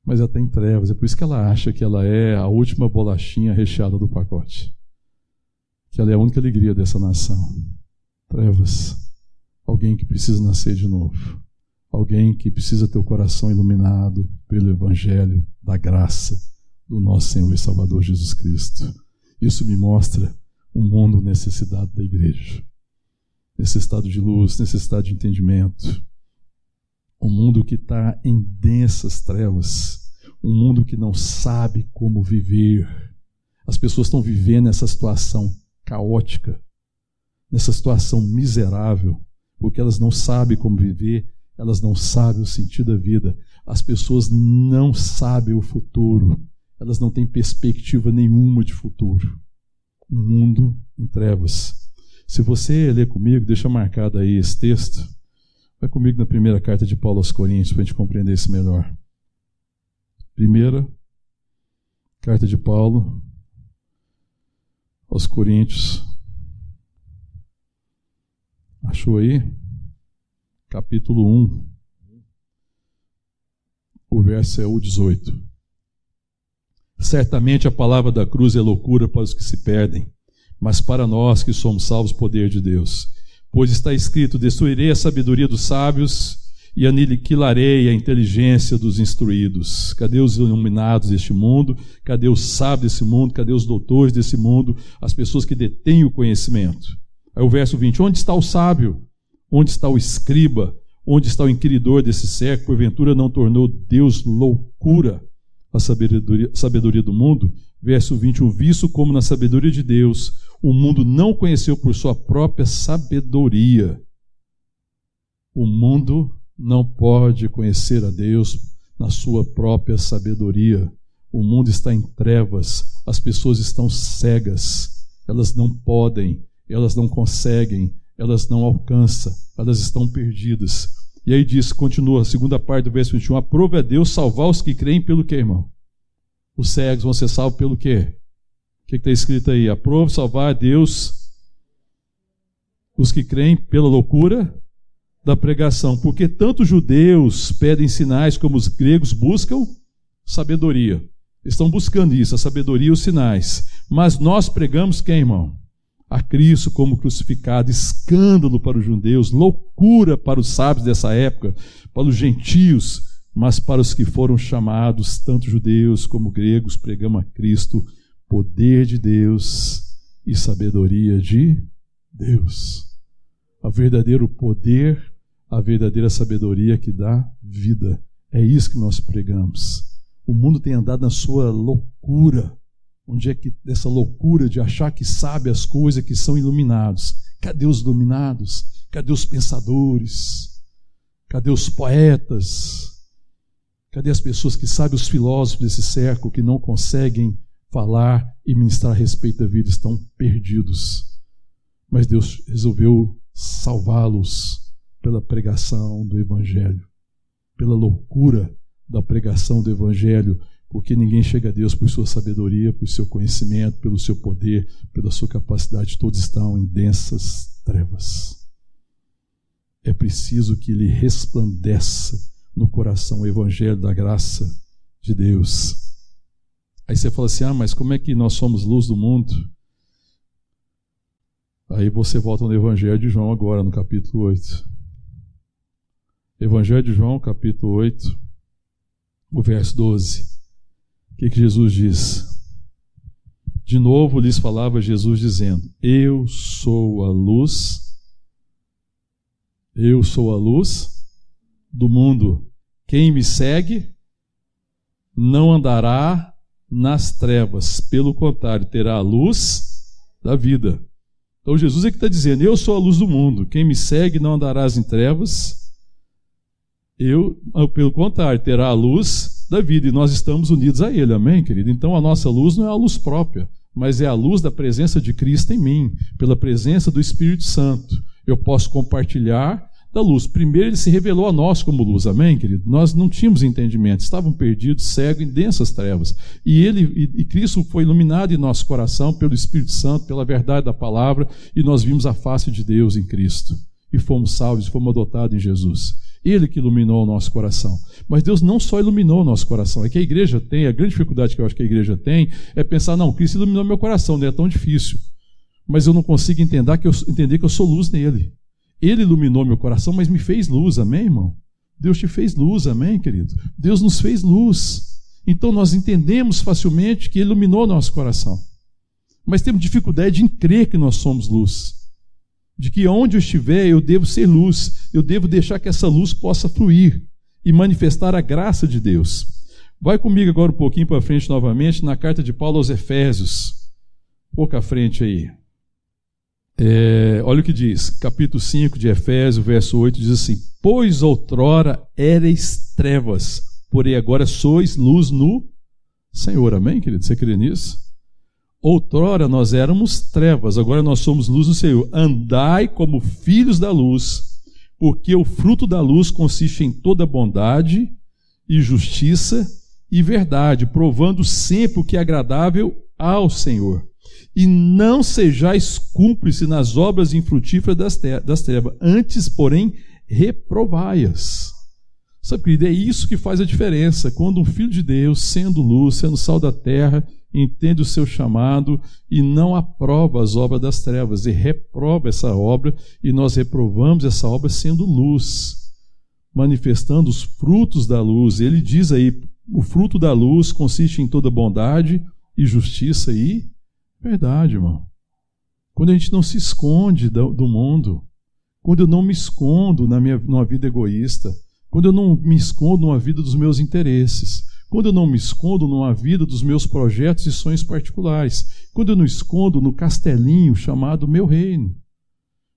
Mas ela está em trevas. É por isso que ela acha que ela é a última bolachinha recheada do pacote. Que ela é a única alegria dessa nação. Trevas. Alguém que precisa nascer de novo. Alguém que precisa ter o coração iluminado pelo Evangelho da graça do nosso Senhor e Salvador Jesus Cristo. Isso me mostra um mundo necessitado da igreja. Necessitado de luz, necessitado de entendimento. Um mundo que está em densas trevas. Um mundo que não sabe como viver. As pessoas estão vivendo essa situação caótica, nessa situação miserável, porque elas não sabem como viver, elas não sabem o sentido da vida. As pessoas não sabem o futuro, elas não têm perspectiva nenhuma de futuro um mundo em trevas. Se você ler comigo, deixa marcado aí esse texto. Vai comigo na primeira carta de Paulo aos Coríntios para a gente compreender isso melhor. Primeira carta de Paulo aos Coríntios. Achou aí? Capítulo 1. O verso é o 18. Certamente a palavra da cruz é loucura para os que se perdem, mas para nós que somos salvos, poder de Deus. Pois está escrito: Destruirei a sabedoria dos sábios e aniquilarei a inteligência dos instruídos. Cadê os iluminados deste mundo? Cadê os sábios desse mundo? Cadê os doutores desse mundo? As pessoas que detêm o conhecimento. Aí o verso 20: Onde está o sábio? Onde está o escriba? Onde está o inquiridor desse século? Porventura não tornou Deus loucura a sabedoria, sabedoria do mundo, verso 21, visto como na sabedoria de Deus o mundo não conheceu por sua própria sabedoria. O mundo não pode conhecer a Deus na sua própria sabedoria. O mundo está em trevas, as pessoas estão cegas, elas não podem, elas não conseguem, elas não alcançam, elas estão perdidas. E aí diz, continua, a segunda parte do verso 21, aprove a Deus salvar os que creem pelo que, irmão? Os cegos vão ser salvos pelo quê? O que está escrito aí? Aprove salvar a Deus os que creem pela loucura da pregação. Porque tanto os judeus pedem sinais como os gregos buscam sabedoria. Estão buscando isso, a sabedoria e os sinais. Mas nós pregamos quem, irmão? A Cristo como crucificado, escândalo para os judeus, loucura para os sábios dessa época, para os gentios, mas para os que foram chamados, tanto judeus como gregos, pregamos a Cristo, poder de Deus e sabedoria de Deus. O verdadeiro poder, a verdadeira sabedoria que dá vida. É isso que nós pregamos. O mundo tem andado na sua loucura Onde é que essa loucura de achar que sabe as coisas que são iluminados? Cadê os iluminados? Cadê os pensadores? Cadê os poetas? Cadê as pessoas que sabem os filósofos desse século que não conseguem falar e ministrar a respeito da vida, estão perdidos. Mas Deus resolveu salvá-los pela pregação do Evangelho, pela loucura da pregação do Evangelho, porque ninguém chega a Deus por sua sabedoria, por seu conhecimento, pelo seu poder, pela sua capacidade. Todos estão em densas trevas. É preciso que lhe resplandeça no coração o evangelho da graça de Deus. Aí você fala assim: ah, mas como é que nós somos luz do mundo? Aí você volta no Evangelho de João agora, no capítulo 8. Evangelho de João, capítulo 8, o verso 12 que, que Jesus diz? De novo lhes falava Jesus dizendo: Eu sou a luz, eu sou a luz do mundo. Quem me segue não andará nas trevas, pelo contrário, terá a luz da vida. Então Jesus é que está dizendo: Eu sou a luz do mundo. Quem me segue não andará em trevas. Eu, pelo contrário, terá a luz da vida e nós estamos unidos a Ele, amém, querido? Então a nossa luz não é a luz própria, mas é a luz da presença de Cristo em mim, pela presença do Espírito Santo. Eu posso compartilhar da luz. Primeiro, ele se revelou a nós como luz, amém, querido? Nós não tínhamos entendimento, estavam perdidos, cegos em densas trevas. E ele e, Cristo foi iluminado em nosso coração pelo Espírito Santo, pela verdade da palavra, e nós vimos a face de Deus em Cristo. E fomos salvos, fomos adotados em Jesus. Ele que iluminou o nosso coração. Mas Deus não só iluminou o nosso coração, é que a igreja tem, a grande dificuldade que eu acho que a igreja tem é pensar, não, Cristo iluminou meu coração, não é tão difícil. Mas eu não consigo entender que eu, entender que eu sou luz nele. Ele iluminou meu coração, mas me fez luz, amém, irmão? Deus te fez luz, amém, querido? Deus nos fez luz. Então nós entendemos facilmente que Ele iluminou nosso coração. Mas temos dificuldade em crer que nós somos luz. De que onde eu estiver eu devo ser luz, eu devo deixar que essa luz possa fluir e manifestar a graça de Deus. Vai comigo agora um pouquinho para frente novamente na carta de Paulo aos Efésios. Pouca à frente aí. É, olha o que diz, capítulo 5 de Efésios, verso 8, diz assim: Pois outrora erais trevas, porém agora sois luz no Senhor. Amém, querido? Você crê nisso? Outrora nós éramos trevas, agora nós somos luz no Senhor. Andai como filhos da luz, porque o fruto da luz consiste em toda bondade e justiça e verdade, provando sempre o que é agradável ao Senhor e não sejais cúmplices nas obras infrutíferas das, das trevas, antes, porém, reprovai-as. Sabe, querido, é isso que faz a diferença. Quando um filho de Deus, sendo luz, sendo sal da terra, entende o seu chamado e não aprova as obras das trevas, e reprova essa obra, e nós reprovamos essa obra sendo luz, manifestando os frutos da luz. Ele diz aí: o fruto da luz consiste em toda bondade e justiça e Verdade, irmão. Quando a gente não se esconde do, do mundo, quando eu não me escondo na minha numa vida egoísta, quando eu não me escondo numa vida dos meus interesses, quando eu não me escondo numa vida dos meus projetos e sonhos particulares, quando eu não escondo no castelinho chamado meu reino,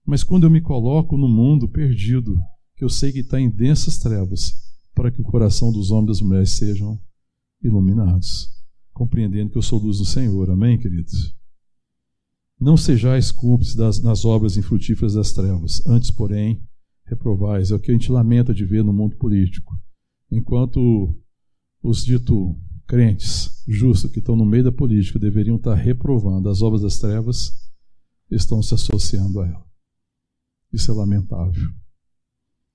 mas quando eu me coloco no mundo perdido, que eu sei que está em densas trevas, para que o coração dos homens e das mulheres sejam iluminados compreendendo que eu sou luz do Senhor. Amém, queridos? Não sejais cúmplices das, nas obras infrutíferas das trevas, antes, porém, reprovais. É o que a gente lamenta de ver no mundo político. Enquanto os dito crentes justos que estão no meio da política deveriam estar reprovando as obras das trevas, estão se associando a ela. Isso é lamentável.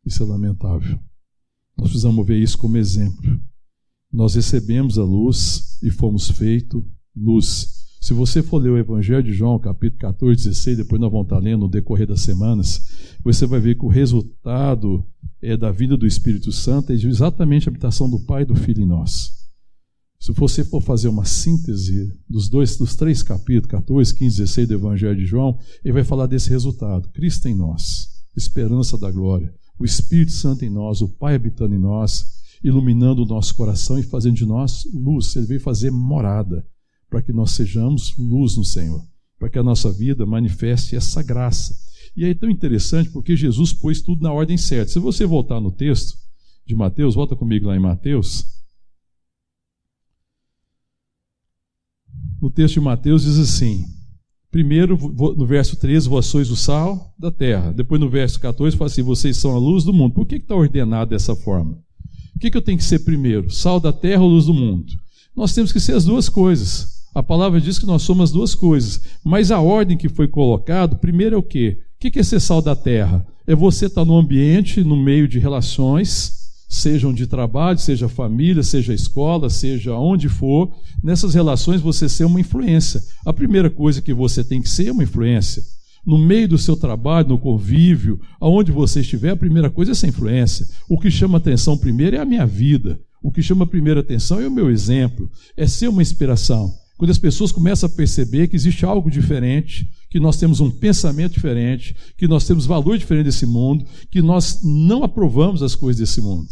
Isso é lamentável. Nós precisamos ver isso como exemplo nós recebemos a luz e fomos feitos luz. Se você for ler o Evangelho de João, capítulo 14, 16, depois nós vamos estar lendo no decorrer das semanas, você vai ver que o resultado é da vida do Espírito Santo é exatamente a habitação do Pai e do Filho em nós. Se você for fazer uma síntese dos dois, dos três capítulos, 14, 15, 16 do Evangelho de João, ele vai falar desse resultado. Cristo em nós, esperança da glória, o Espírito Santo em nós, o Pai habitando em nós, iluminando o nosso coração e fazendo de nós luz. Ele veio fazer morada para que nós sejamos luz no Senhor, para que a nossa vida manifeste essa graça. E é tão interessante porque Jesus pôs tudo na ordem certa. Se você voltar no texto de Mateus, volta comigo lá em Mateus. No texto de Mateus diz assim: primeiro, no verso 13, vós sois o sal da terra. Depois, no verso 14, fala assim: vocês são a luz do mundo. Por que está ordenado dessa forma? O que, que eu tenho que ser primeiro? Sal da terra ou luz do mundo? Nós temos que ser as duas coisas. A palavra diz que nós somos as duas coisas. Mas a ordem que foi colocada, primeiro é o quê? O que é ser sal da terra? É você estar no ambiente, no meio de relações, sejam de trabalho, seja família, seja escola, seja onde for, nessas relações você ser uma influência. A primeira coisa que você tem que ser é uma influência no meio do seu trabalho, no convívio, aonde você estiver, a primeira coisa é essa influência. O que chama atenção primeiro é a minha vida. O que chama a primeira atenção é o meu exemplo, é ser uma inspiração. Quando as pessoas começam a perceber que existe algo diferente, que nós temos um pensamento diferente, que nós temos valor diferente desse mundo, que nós não aprovamos as coisas desse mundo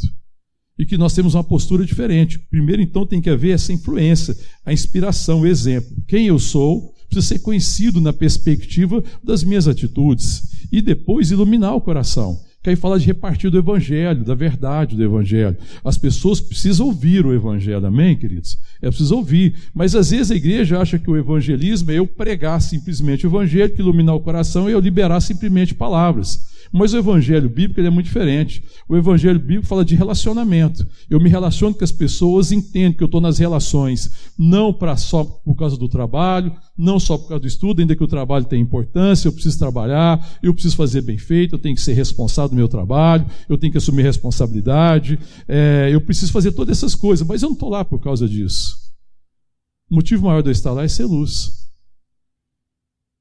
e que nós temos uma postura diferente. Primeiro, então, tem que haver essa influência, a inspiração, o exemplo. Quem eu sou, precisa ser conhecido na perspectiva das minhas atitudes e depois iluminar o coração. Que aí fala de repartir do evangelho, da verdade do evangelho. As pessoas precisam ouvir o evangelho, amém, queridos? É preciso ouvir. Mas às vezes a igreja acha que o evangelismo é eu pregar simplesmente o evangelho, que iluminar o coração e eu liberar simplesmente palavras. Mas o evangelho bíblico é muito diferente. O evangelho bíblico fala de relacionamento. Eu me relaciono com as pessoas, entendo que eu estou nas relações, não para só por causa do trabalho, não só por causa do estudo, ainda que o trabalho tenha importância, eu preciso trabalhar, eu preciso fazer bem feito, eu tenho que ser responsável do meu trabalho, eu tenho que assumir responsabilidade, é, eu preciso fazer todas essas coisas, mas eu não estou lá por causa disso. O motivo maior de eu estar lá é ser luz.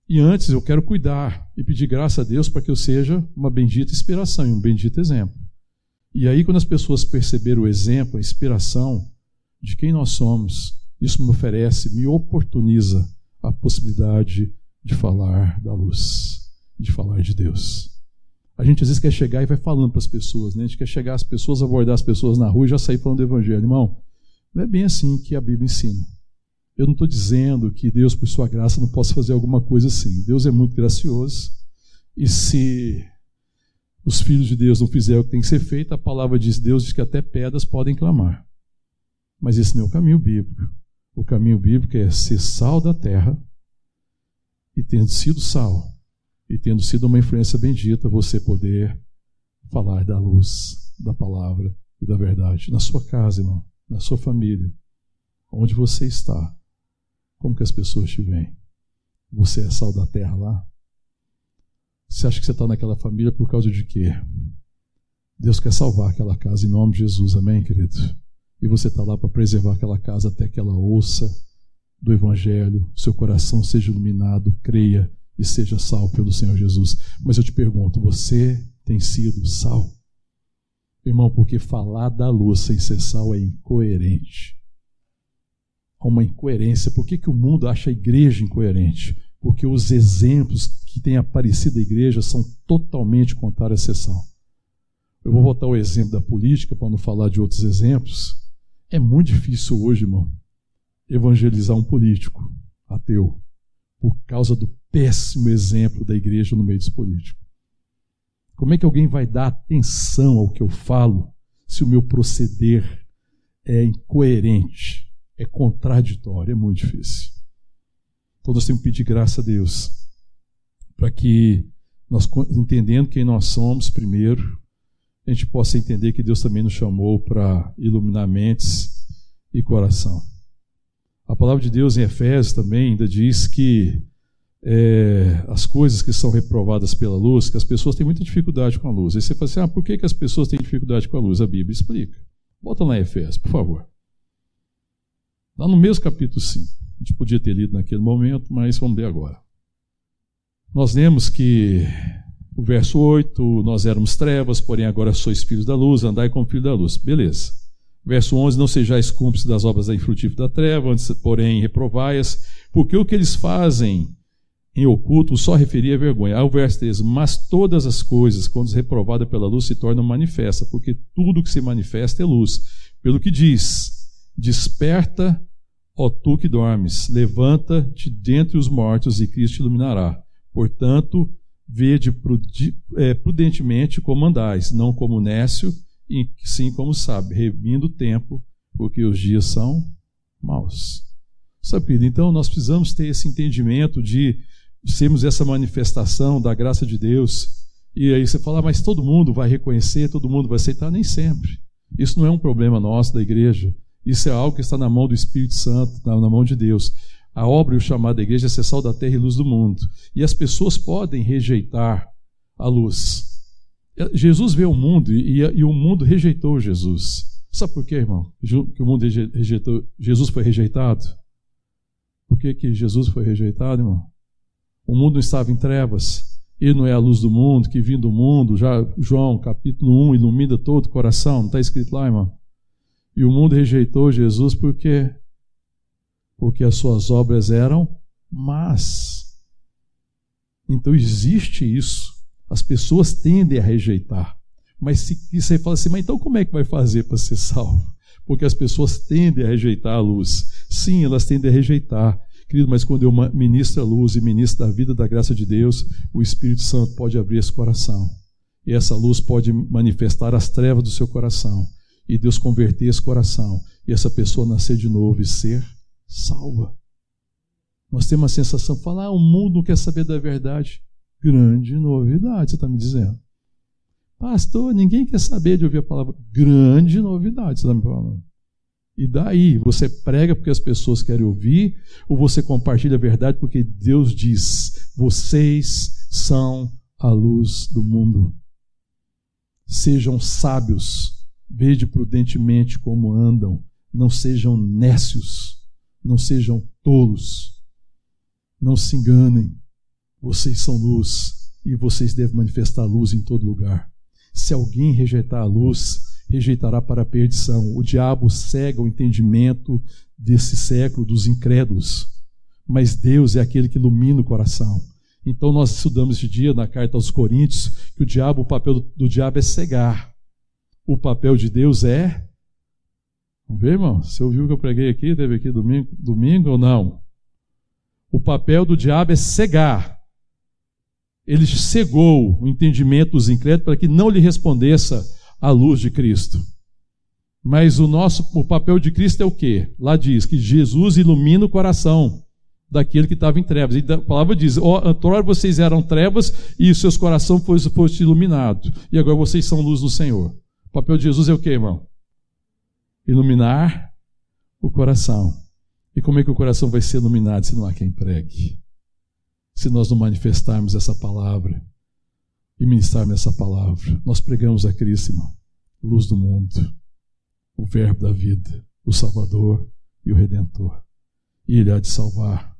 E antes eu quero cuidar e pedir graça a Deus para que eu seja uma bendita inspiração e um bendito exemplo. E aí, quando as pessoas perceberem o exemplo, a inspiração de quem nós somos, isso me oferece, me oportuniza a possibilidade de falar da luz, de falar de Deus. A gente às vezes quer chegar e vai falando para as pessoas, né? a gente quer chegar às pessoas, abordar as pessoas na rua e já sair falando do Evangelho. Irmão, não é bem assim que a Bíblia ensina. Eu não estou dizendo que Deus, por sua graça, não possa fazer alguma coisa assim. Deus é muito gracioso. E se os filhos de Deus não fizerem o que tem que ser feito, a palavra diz: Deus diz que até pedras podem clamar. Mas esse não é o caminho bíblico. O caminho bíblico é ser sal da terra e, tendo sido sal, e tendo sido uma influência bendita, você poder falar da luz, da palavra e da verdade na sua casa, irmão, na sua família, onde você está. Como que as pessoas te veem? Você é sal da terra lá? Você acha que você está naquela família por causa de quê? Deus quer salvar aquela casa em nome de Jesus, amém, querido? E você está lá para preservar aquela casa até que ela ouça do Evangelho, seu coração seja iluminado, creia e seja salvo pelo Senhor Jesus. Mas eu te pergunto, você tem sido sal? Irmão, porque falar da luz sem ser sal é incoerente há uma incoerência. Por que, que o mundo acha a igreja incoerente? Porque os exemplos que têm aparecido da igreja são totalmente contrários à sessão. Eu vou voltar ao exemplo da política para não falar de outros exemplos. É muito difícil hoje, irmão, evangelizar um político ateu por causa do péssimo exemplo da igreja no meio dos políticos. Como é que alguém vai dar atenção ao que eu falo se o meu proceder é incoerente? É contraditório, é muito difícil. Então nós temos que pedir graça a Deus para que nós, entendendo quem nós somos primeiro, a gente possa entender que Deus também nos chamou para iluminar mentes e coração. A palavra de Deus em Efésios também ainda diz que é, as coisas que são reprovadas pela luz, que as pessoas têm muita dificuldade com a luz. Aí você fala assim: ah, por que, que as pessoas têm dificuldade com a luz? A Bíblia explica. Volta lá em Efésios, por favor. Lá no mesmo capítulo 5. A gente podia ter lido naquele momento, mas vamos ler agora. Nós lemos que o verso 8, nós éramos trevas, porém agora sois filhos da luz, andai como filhos da luz. Beleza. Verso 11, não sejais cúmplices das obras da infrutífera da treva, antes, porém reprovai-as, porque o que eles fazem em oculto só referia a vergonha. Aí o verso 13, mas todas as coisas, quando reprovadas pela luz, se tornam manifestas, porque tudo que se manifesta é luz. Pelo que diz, Desperta, ó tu que dormes, levanta-te dentre os mortos e Cristo te iluminará. Portanto, vede é, prudentemente como andais, não como nécio, e sim como sabe, remindo o tempo, porque os dias são maus. Sabe, então nós precisamos ter esse entendimento de sermos essa manifestação da graça de Deus. E aí você fala, mas todo mundo vai reconhecer, todo mundo vai aceitar? Nem sempre. Isso não é um problema nosso da igreja. Isso é algo que está na mão do Espírito Santo, na mão de Deus. A obra e o chamado da igreja é ser sal da terra e luz do mundo. E as pessoas podem rejeitar a luz. Jesus veio ao mundo e, e, o mundo rejeitou Jesus. Sabe por quê, irmão? Que o mundo rejeitou, Jesus foi rejeitado? Por que, que Jesus foi rejeitado, irmão? O mundo estava em trevas. Ele não é a luz do mundo, que vindo do mundo. Já João, capítulo 1, ilumina todo o coração. Não está escrito lá, irmão? E o mundo rejeitou Jesus por quê? Porque as suas obras eram más. Então existe isso. As pessoas tendem a rejeitar. Mas se você fala assim, mas então como é que vai fazer para ser salvo? Porque as pessoas tendem a rejeitar a luz. Sim, elas tendem a rejeitar. Querido, mas quando eu ministro a luz e ministro da vida da graça de Deus, o Espírito Santo pode abrir esse coração. E essa luz pode manifestar as trevas do seu coração e Deus converter esse coração e essa pessoa nascer de novo e ser salva. Nós temos a sensação de falar, ah, o mundo quer saber da verdade. Grande novidade, você está me dizendo. Pastor, ninguém quer saber de ouvir a palavra. Grande novidade, você está me falando. E daí, você prega porque as pessoas querem ouvir, ou você compartilha a verdade porque Deus diz: vocês são a luz do mundo. Sejam sábios, vede prudentemente como andam, não sejam nécios, não sejam tolos, não se enganem. Vocês são luz e vocês devem manifestar a luz em todo lugar. Se alguém rejeitar a luz, rejeitará para a perdição. O diabo cega o entendimento desse século dos incrédulos, mas Deus é aquele que ilumina o coração. Então nós estudamos esse dia na carta aos Coríntios que o diabo, o papel do, do diabo é cegar. O papel de Deus é Vamos ver, irmão? Você ouviu o que eu preguei aqui? Teve aqui domingo, domingo ou não? O papel do diabo é cegar. Ele cegou o entendimento dos incrédulos para que não lhe respondesse a luz de Cristo. Mas o nosso, o papel de Cristo é o quê? Lá diz que Jesus ilumina o coração daquele que estava em trevas. E a palavra diz: Outrora vocês eram trevas e seus corações foram iluminados. E agora vocês são luz do Senhor. O papel de Jesus é o quê, irmão? Iluminar o coração. E como é que o coração vai ser iluminado se não há quem pregue? Se nós não manifestarmos essa palavra e ministrarmos essa palavra. Nós pregamos a Cristo, irmão, luz do mundo, o Verbo da vida, o Salvador e o Redentor. E Ele há de salvar.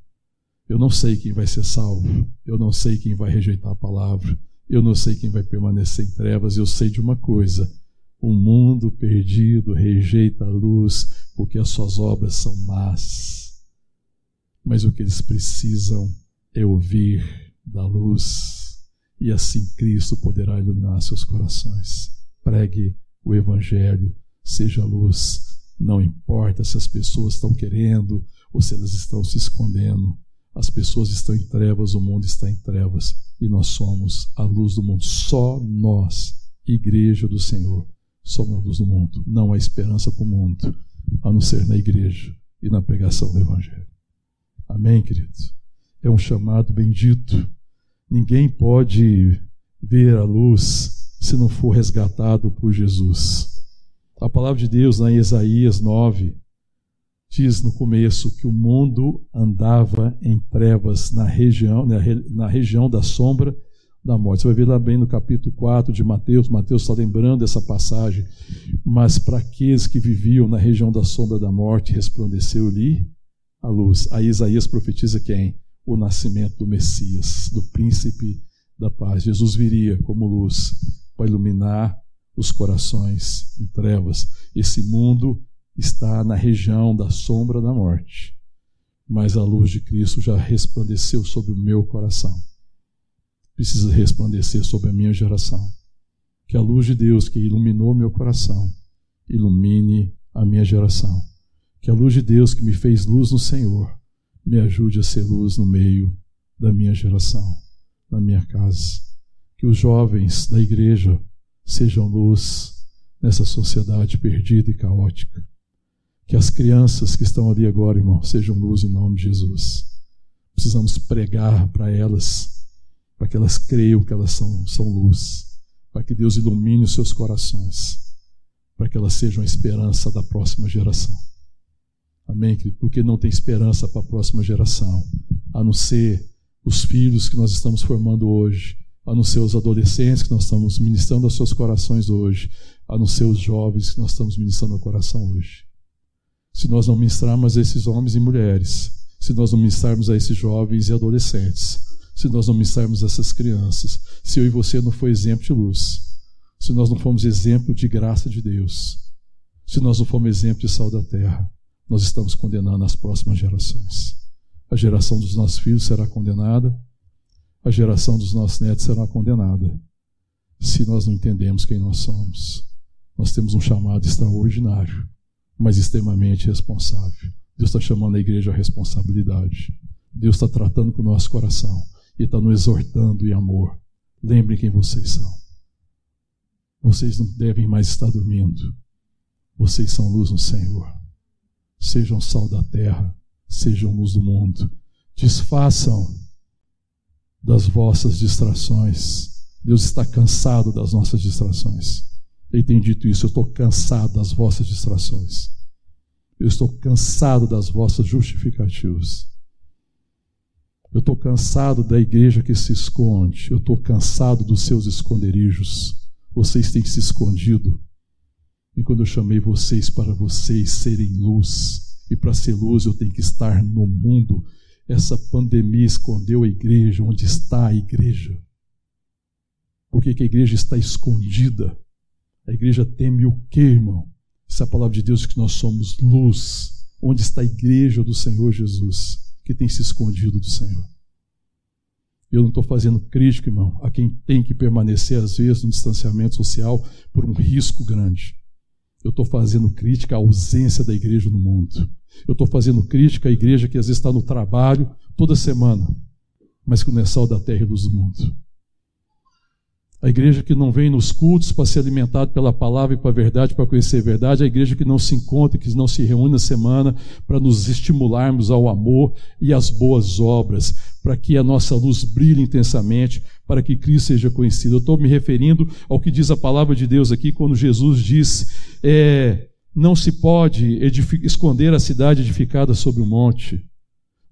Eu não sei quem vai ser salvo, eu não sei quem vai rejeitar a palavra, eu não sei quem vai permanecer em trevas, eu sei de uma coisa: o mundo perdido rejeita a luz porque as suas obras são más. Mas o que eles precisam é ouvir da luz e assim Cristo poderá iluminar seus corações. Pregue o Evangelho, seja luz. Não importa se as pessoas estão querendo ou se elas estão se escondendo. As pessoas estão em trevas, o mundo está em trevas e nós somos a luz do mundo. Só nós, Igreja do Senhor, somos a luz do mundo. Não há esperança para o mundo, a não ser na igreja e na pregação do Evangelho. Amém, queridos? É um chamado bendito Ninguém pode ver a luz se não for resgatado por Jesus. A palavra de Deus, lá em Isaías 9, diz no começo que o mundo andava em trevas na região, na região da sombra da morte. Você vai ver lá bem no capítulo 4 de Mateus, Mateus está lembrando essa passagem. Mas para aqueles que viviam na região da sombra da morte, resplandeceu-lhe a luz. Aí Isaías profetiza quem? o nascimento do Messias, do príncipe da paz. Jesus viria como luz para iluminar os corações em trevas. Esse mundo está na região da sombra da morte, mas a luz de Cristo já resplandeceu sobre o meu coração. Precisa resplandecer sobre a minha geração. Que a luz de Deus que iluminou meu coração ilumine a minha geração. Que a luz de Deus que me fez luz no Senhor me ajude a ser luz no meio da minha geração, na minha casa. Que os jovens da igreja sejam luz nessa sociedade perdida e caótica. Que as crianças que estão ali agora, irmão, sejam luz em nome de Jesus. Precisamos pregar para elas, para que elas creiam que elas são, são luz, para que Deus ilumine os seus corações, para que elas sejam a esperança da próxima geração. Amém, querido? Porque não tem esperança para a próxima geração, a não ser os filhos que nós estamos formando hoje, a não ser os adolescentes que nós estamos ministrando aos seus corações hoje, a não ser os jovens que nós estamos ministrando ao coração hoje. Se nós não ministrarmos a esses homens e mulheres, se nós não ministrarmos a esses jovens e adolescentes, se nós não ministrarmos a essas crianças, se eu e você não for exemplo de luz, se nós não formos exemplo de graça de Deus, se nós não formos exemplo de sal da terra, nós estamos condenando as próximas gerações. A geração dos nossos filhos será condenada, a geração dos nossos netos será condenada, se nós não entendemos quem nós somos. Nós temos um chamado extraordinário, mas extremamente responsável. Deus está chamando a igreja à responsabilidade. Deus está tratando com o nosso coração e está nos exortando em amor. Lembrem quem vocês são. Vocês não devem mais estar dormindo. Vocês são luz no Senhor sejam sal da terra, sejam luz do mundo. Desfaçam das vossas distrações, Deus está cansado das nossas distrações. Ele tem dito isso: eu estou cansado das vossas distrações. Eu estou cansado das vossas justificativas. Eu estou cansado da igreja que se esconde. Eu estou cansado dos seus esconderijos. Vocês têm se escondido. E quando eu chamei vocês para vocês serem luz, e para ser luz eu tenho que estar no mundo, essa pandemia escondeu a igreja. Onde está a igreja? Por que, que a igreja está escondida? A igreja teme o quê, irmão? Essa é a palavra de Deus que nós somos luz. Onde está a igreja do Senhor Jesus, que tem se escondido do Senhor? Eu não estou fazendo crítica, irmão, a quem tem que permanecer, às vezes, no distanciamento social por um risco grande. Eu estou fazendo crítica à ausência da igreja no mundo. Eu estou fazendo crítica à igreja que às vezes está no trabalho toda semana, mas que não é sal da terra e luz do mundo. A igreja que não vem nos cultos para ser alimentado pela palavra e para a verdade, para conhecer a verdade. A igreja que não se encontra, que não se reúne na semana para nos estimularmos ao amor e às boas obras, para que a nossa luz brilhe intensamente, para que Cristo seja conhecido. Eu estou me referindo ao que diz a palavra de Deus aqui, quando Jesus disse: é, não se pode esconder a cidade edificada sobre o monte.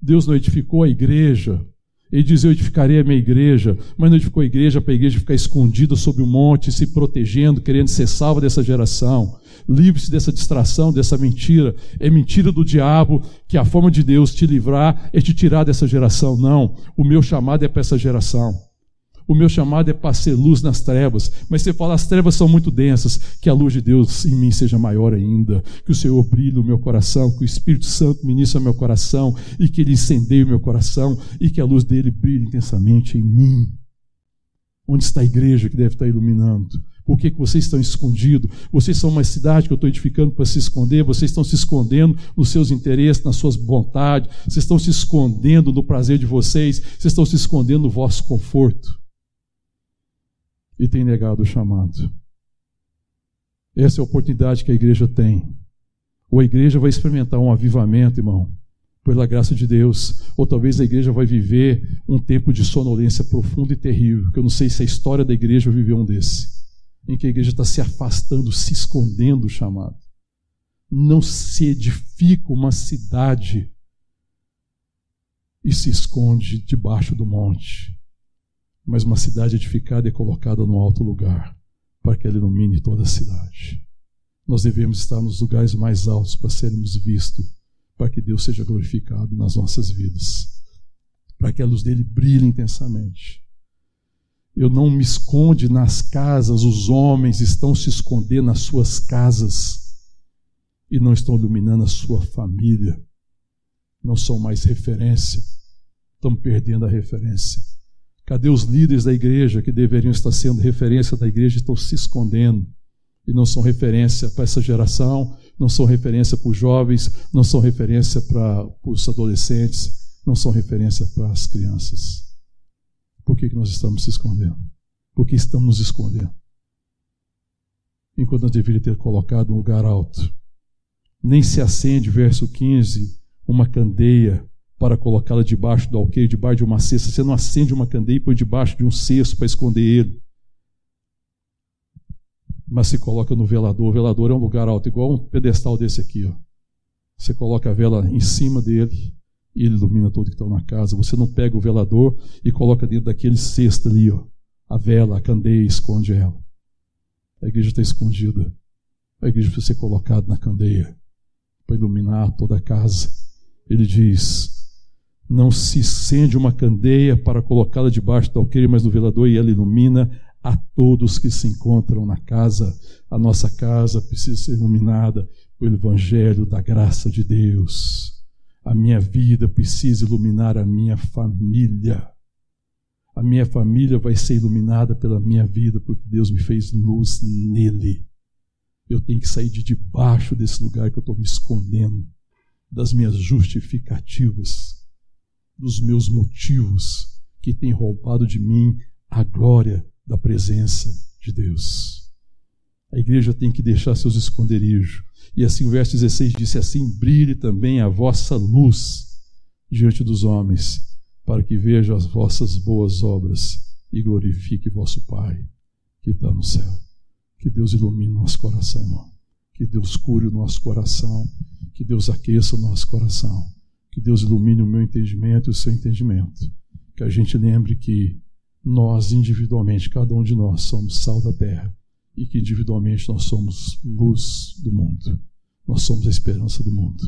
Deus não edificou a igreja ele diz: Eu edificarei a minha igreja, mas não edificou a igreja para a igreja ficar escondida sob o um monte, se protegendo, querendo ser salva dessa geração. Livre-se dessa distração, dessa mentira. É mentira do diabo que a forma de Deus te livrar é te tirar dessa geração. Não. O meu chamado é para essa geração. O meu chamado é para ser luz nas trevas. Mas você fala, as trevas são muito densas, que a luz de Deus em mim seja maior ainda. Que o Senhor brilhe no meu coração, que o Espírito Santo ministre ao meu coração e que ele incendeie o meu coração e que a luz dele brilhe intensamente em mim. Onde está a igreja que deve estar iluminando? Por que, que vocês estão escondidos? Vocês são uma cidade que eu estou edificando para se esconder, vocês estão se escondendo nos seus interesses, nas suas vontades, vocês estão se escondendo no prazer de vocês, vocês estão se escondendo no vosso conforto e tem negado o chamado. Essa é a oportunidade que a igreja tem. Ou a igreja vai experimentar um avivamento, irmão, pela graça de Deus, ou talvez a igreja vai viver um tempo de sonolência profunda e terrível, que eu não sei se a história da igreja viveu um desse, em que a igreja está se afastando, se escondendo do chamado. Não se edifica uma cidade e se esconde debaixo do monte mas uma cidade edificada e colocada no alto lugar, para que ela ilumine toda a cidade. Nós devemos estar nos lugares mais altos para sermos vistos, para que Deus seja glorificado nas nossas vidas, para que a luz dele brilhe intensamente. Eu não me esconde nas casas, os homens estão se escondendo nas suas casas e não estão iluminando a sua família. Não são mais referência, estão perdendo a referência. Cadê os líderes da igreja que deveriam estar sendo referência da igreja estão se escondendo e não são referência para essa geração, não são referência para os jovens, não são referência para os adolescentes, não são referência para as crianças. Por que, que nós estamos se escondendo? Por que estamos nos escondendo? Enquanto nós deveríamos ter colocado um lugar alto. Nem se acende, verso 15, uma candeia para colocá-la debaixo do alqueire, debaixo de uma cesta. Você não acende uma candeia e põe debaixo de um cesto para esconder ele. Mas se coloca no velador. O velador é um lugar alto, igual um pedestal desse aqui. Ó. Você coloca a vela em cima dele e ele ilumina todo que está na casa. Você não pega o velador e coloca dentro daquele cesto ali, ó, a vela, a candeia, esconde ela. A igreja está escondida. A igreja precisa ser colocada na candeia para iluminar toda a casa. Ele diz: não se acende uma candeia para colocá-la debaixo do alqueire, mas no velador e ela ilumina a todos que se encontram na casa. A nossa casa precisa ser iluminada pelo Evangelho da graça de Deus. A minha vida precisa iluminar a minha família. A minha família vai ser iluminada pela minha vida, porque Deus me fez luz nele. Eu tenho que sair de debaixo desse lugar que eu estou me escondendo, das minhas justificativas dos meus motivos que tem roubado de mim a glória da presença de Deus. A igreja tem que deixar seus esconderijos. E assim o verso 16 disse assim: brilhe também a vossa luz diante dos homens, para que vejam as vossas boas obras e glorifique vosso Pai que está no céu. Que Deus ilumine nosso coração, irmão. Que Deus cure o nosso coração. Que Deus aqueça o nosso coração. Que Deus ilumine o meu entendimento e o seu entendimento. Que a gente lembre que nós, individualmente, cada um de nós, somos sal da terra. E que individualmente nós somos luz do mundo. Nós somos a esperança do mundo.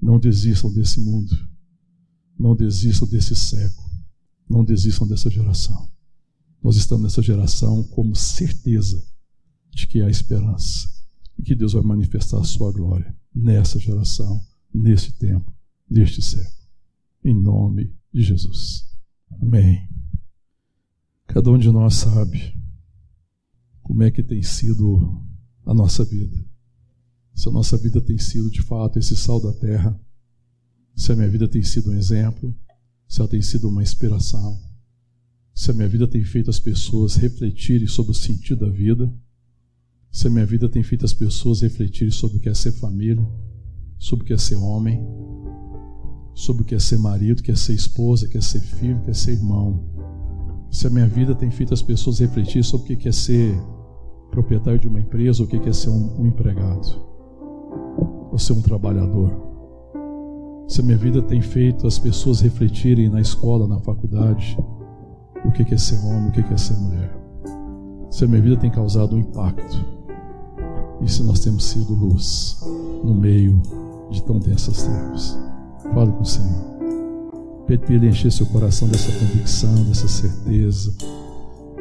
Não desistam desse mundo. Não desistam desse século. Não desistam dessa geração. Nós estamos nessa geração como certeza de que há esperança e que Deus vai manifestar a sua glória nessa geração, nesse tempo, neste século. Em nome de Jesus. Amém. Cada um de nós sabe como é que tem sido a nossa vida. Se a nossa vida tem sido de fato esse sal da terra, se a minha vida tem sido um exemplo, se ela tem sido uma inspiração, se a minha vida tem feito as pessoas refletirem sobre o sentido da vida, se a minha vida tem feito as pessoas refletirem sobre o que é ser família, sobre o que é ser homem, sobre o que é ser marido, o que é ser esposa, o que é ser filho, o que é ser irmão. Se a minha vida tem feito as pessoas refletirem sobre o que é ser proprietário de uma empresa, ou o que é ser um, um empregado, ou ser um trabalhador. Se a minha vida tem feito as pessoas refletirem na escola, na faculdade, o que é ser homem, o que é ser mulher. Se a minha vida tem causado um impacto, e se nós temos sido luz no meio de tão densas trevas. Fale com o Senhor. Pede para Ele encher seu coração dessa convicção, dessa certeza.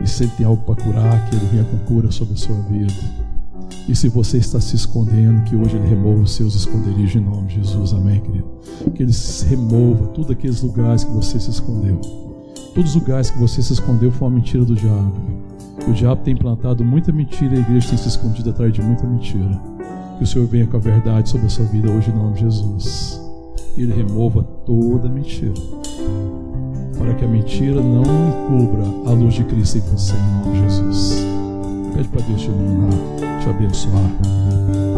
E se Ele tem algo para curar, que Ele venha com cura sobre a sua vida. E se você está se escondendo, que hoje Ele remova os seus esconderijos em nome de Jesus. Amém, querido? Que Ele remova todos aqueles lugares que você se escondeu. Todos os lugares que você se escondeu foi uma mentira do diabo. O diabo tem plantado muita mentira e a igreja tem se escondido atrás de muita mentira. Que o Senhor venha com a verdade sobre a sua vida hoje em nome de Jesus. Ele remova toda mentira. Para que a mentira não encubra a luz de Cristo em você, em nome de Jesus. Pede para Deus te iluminar, te abençoar.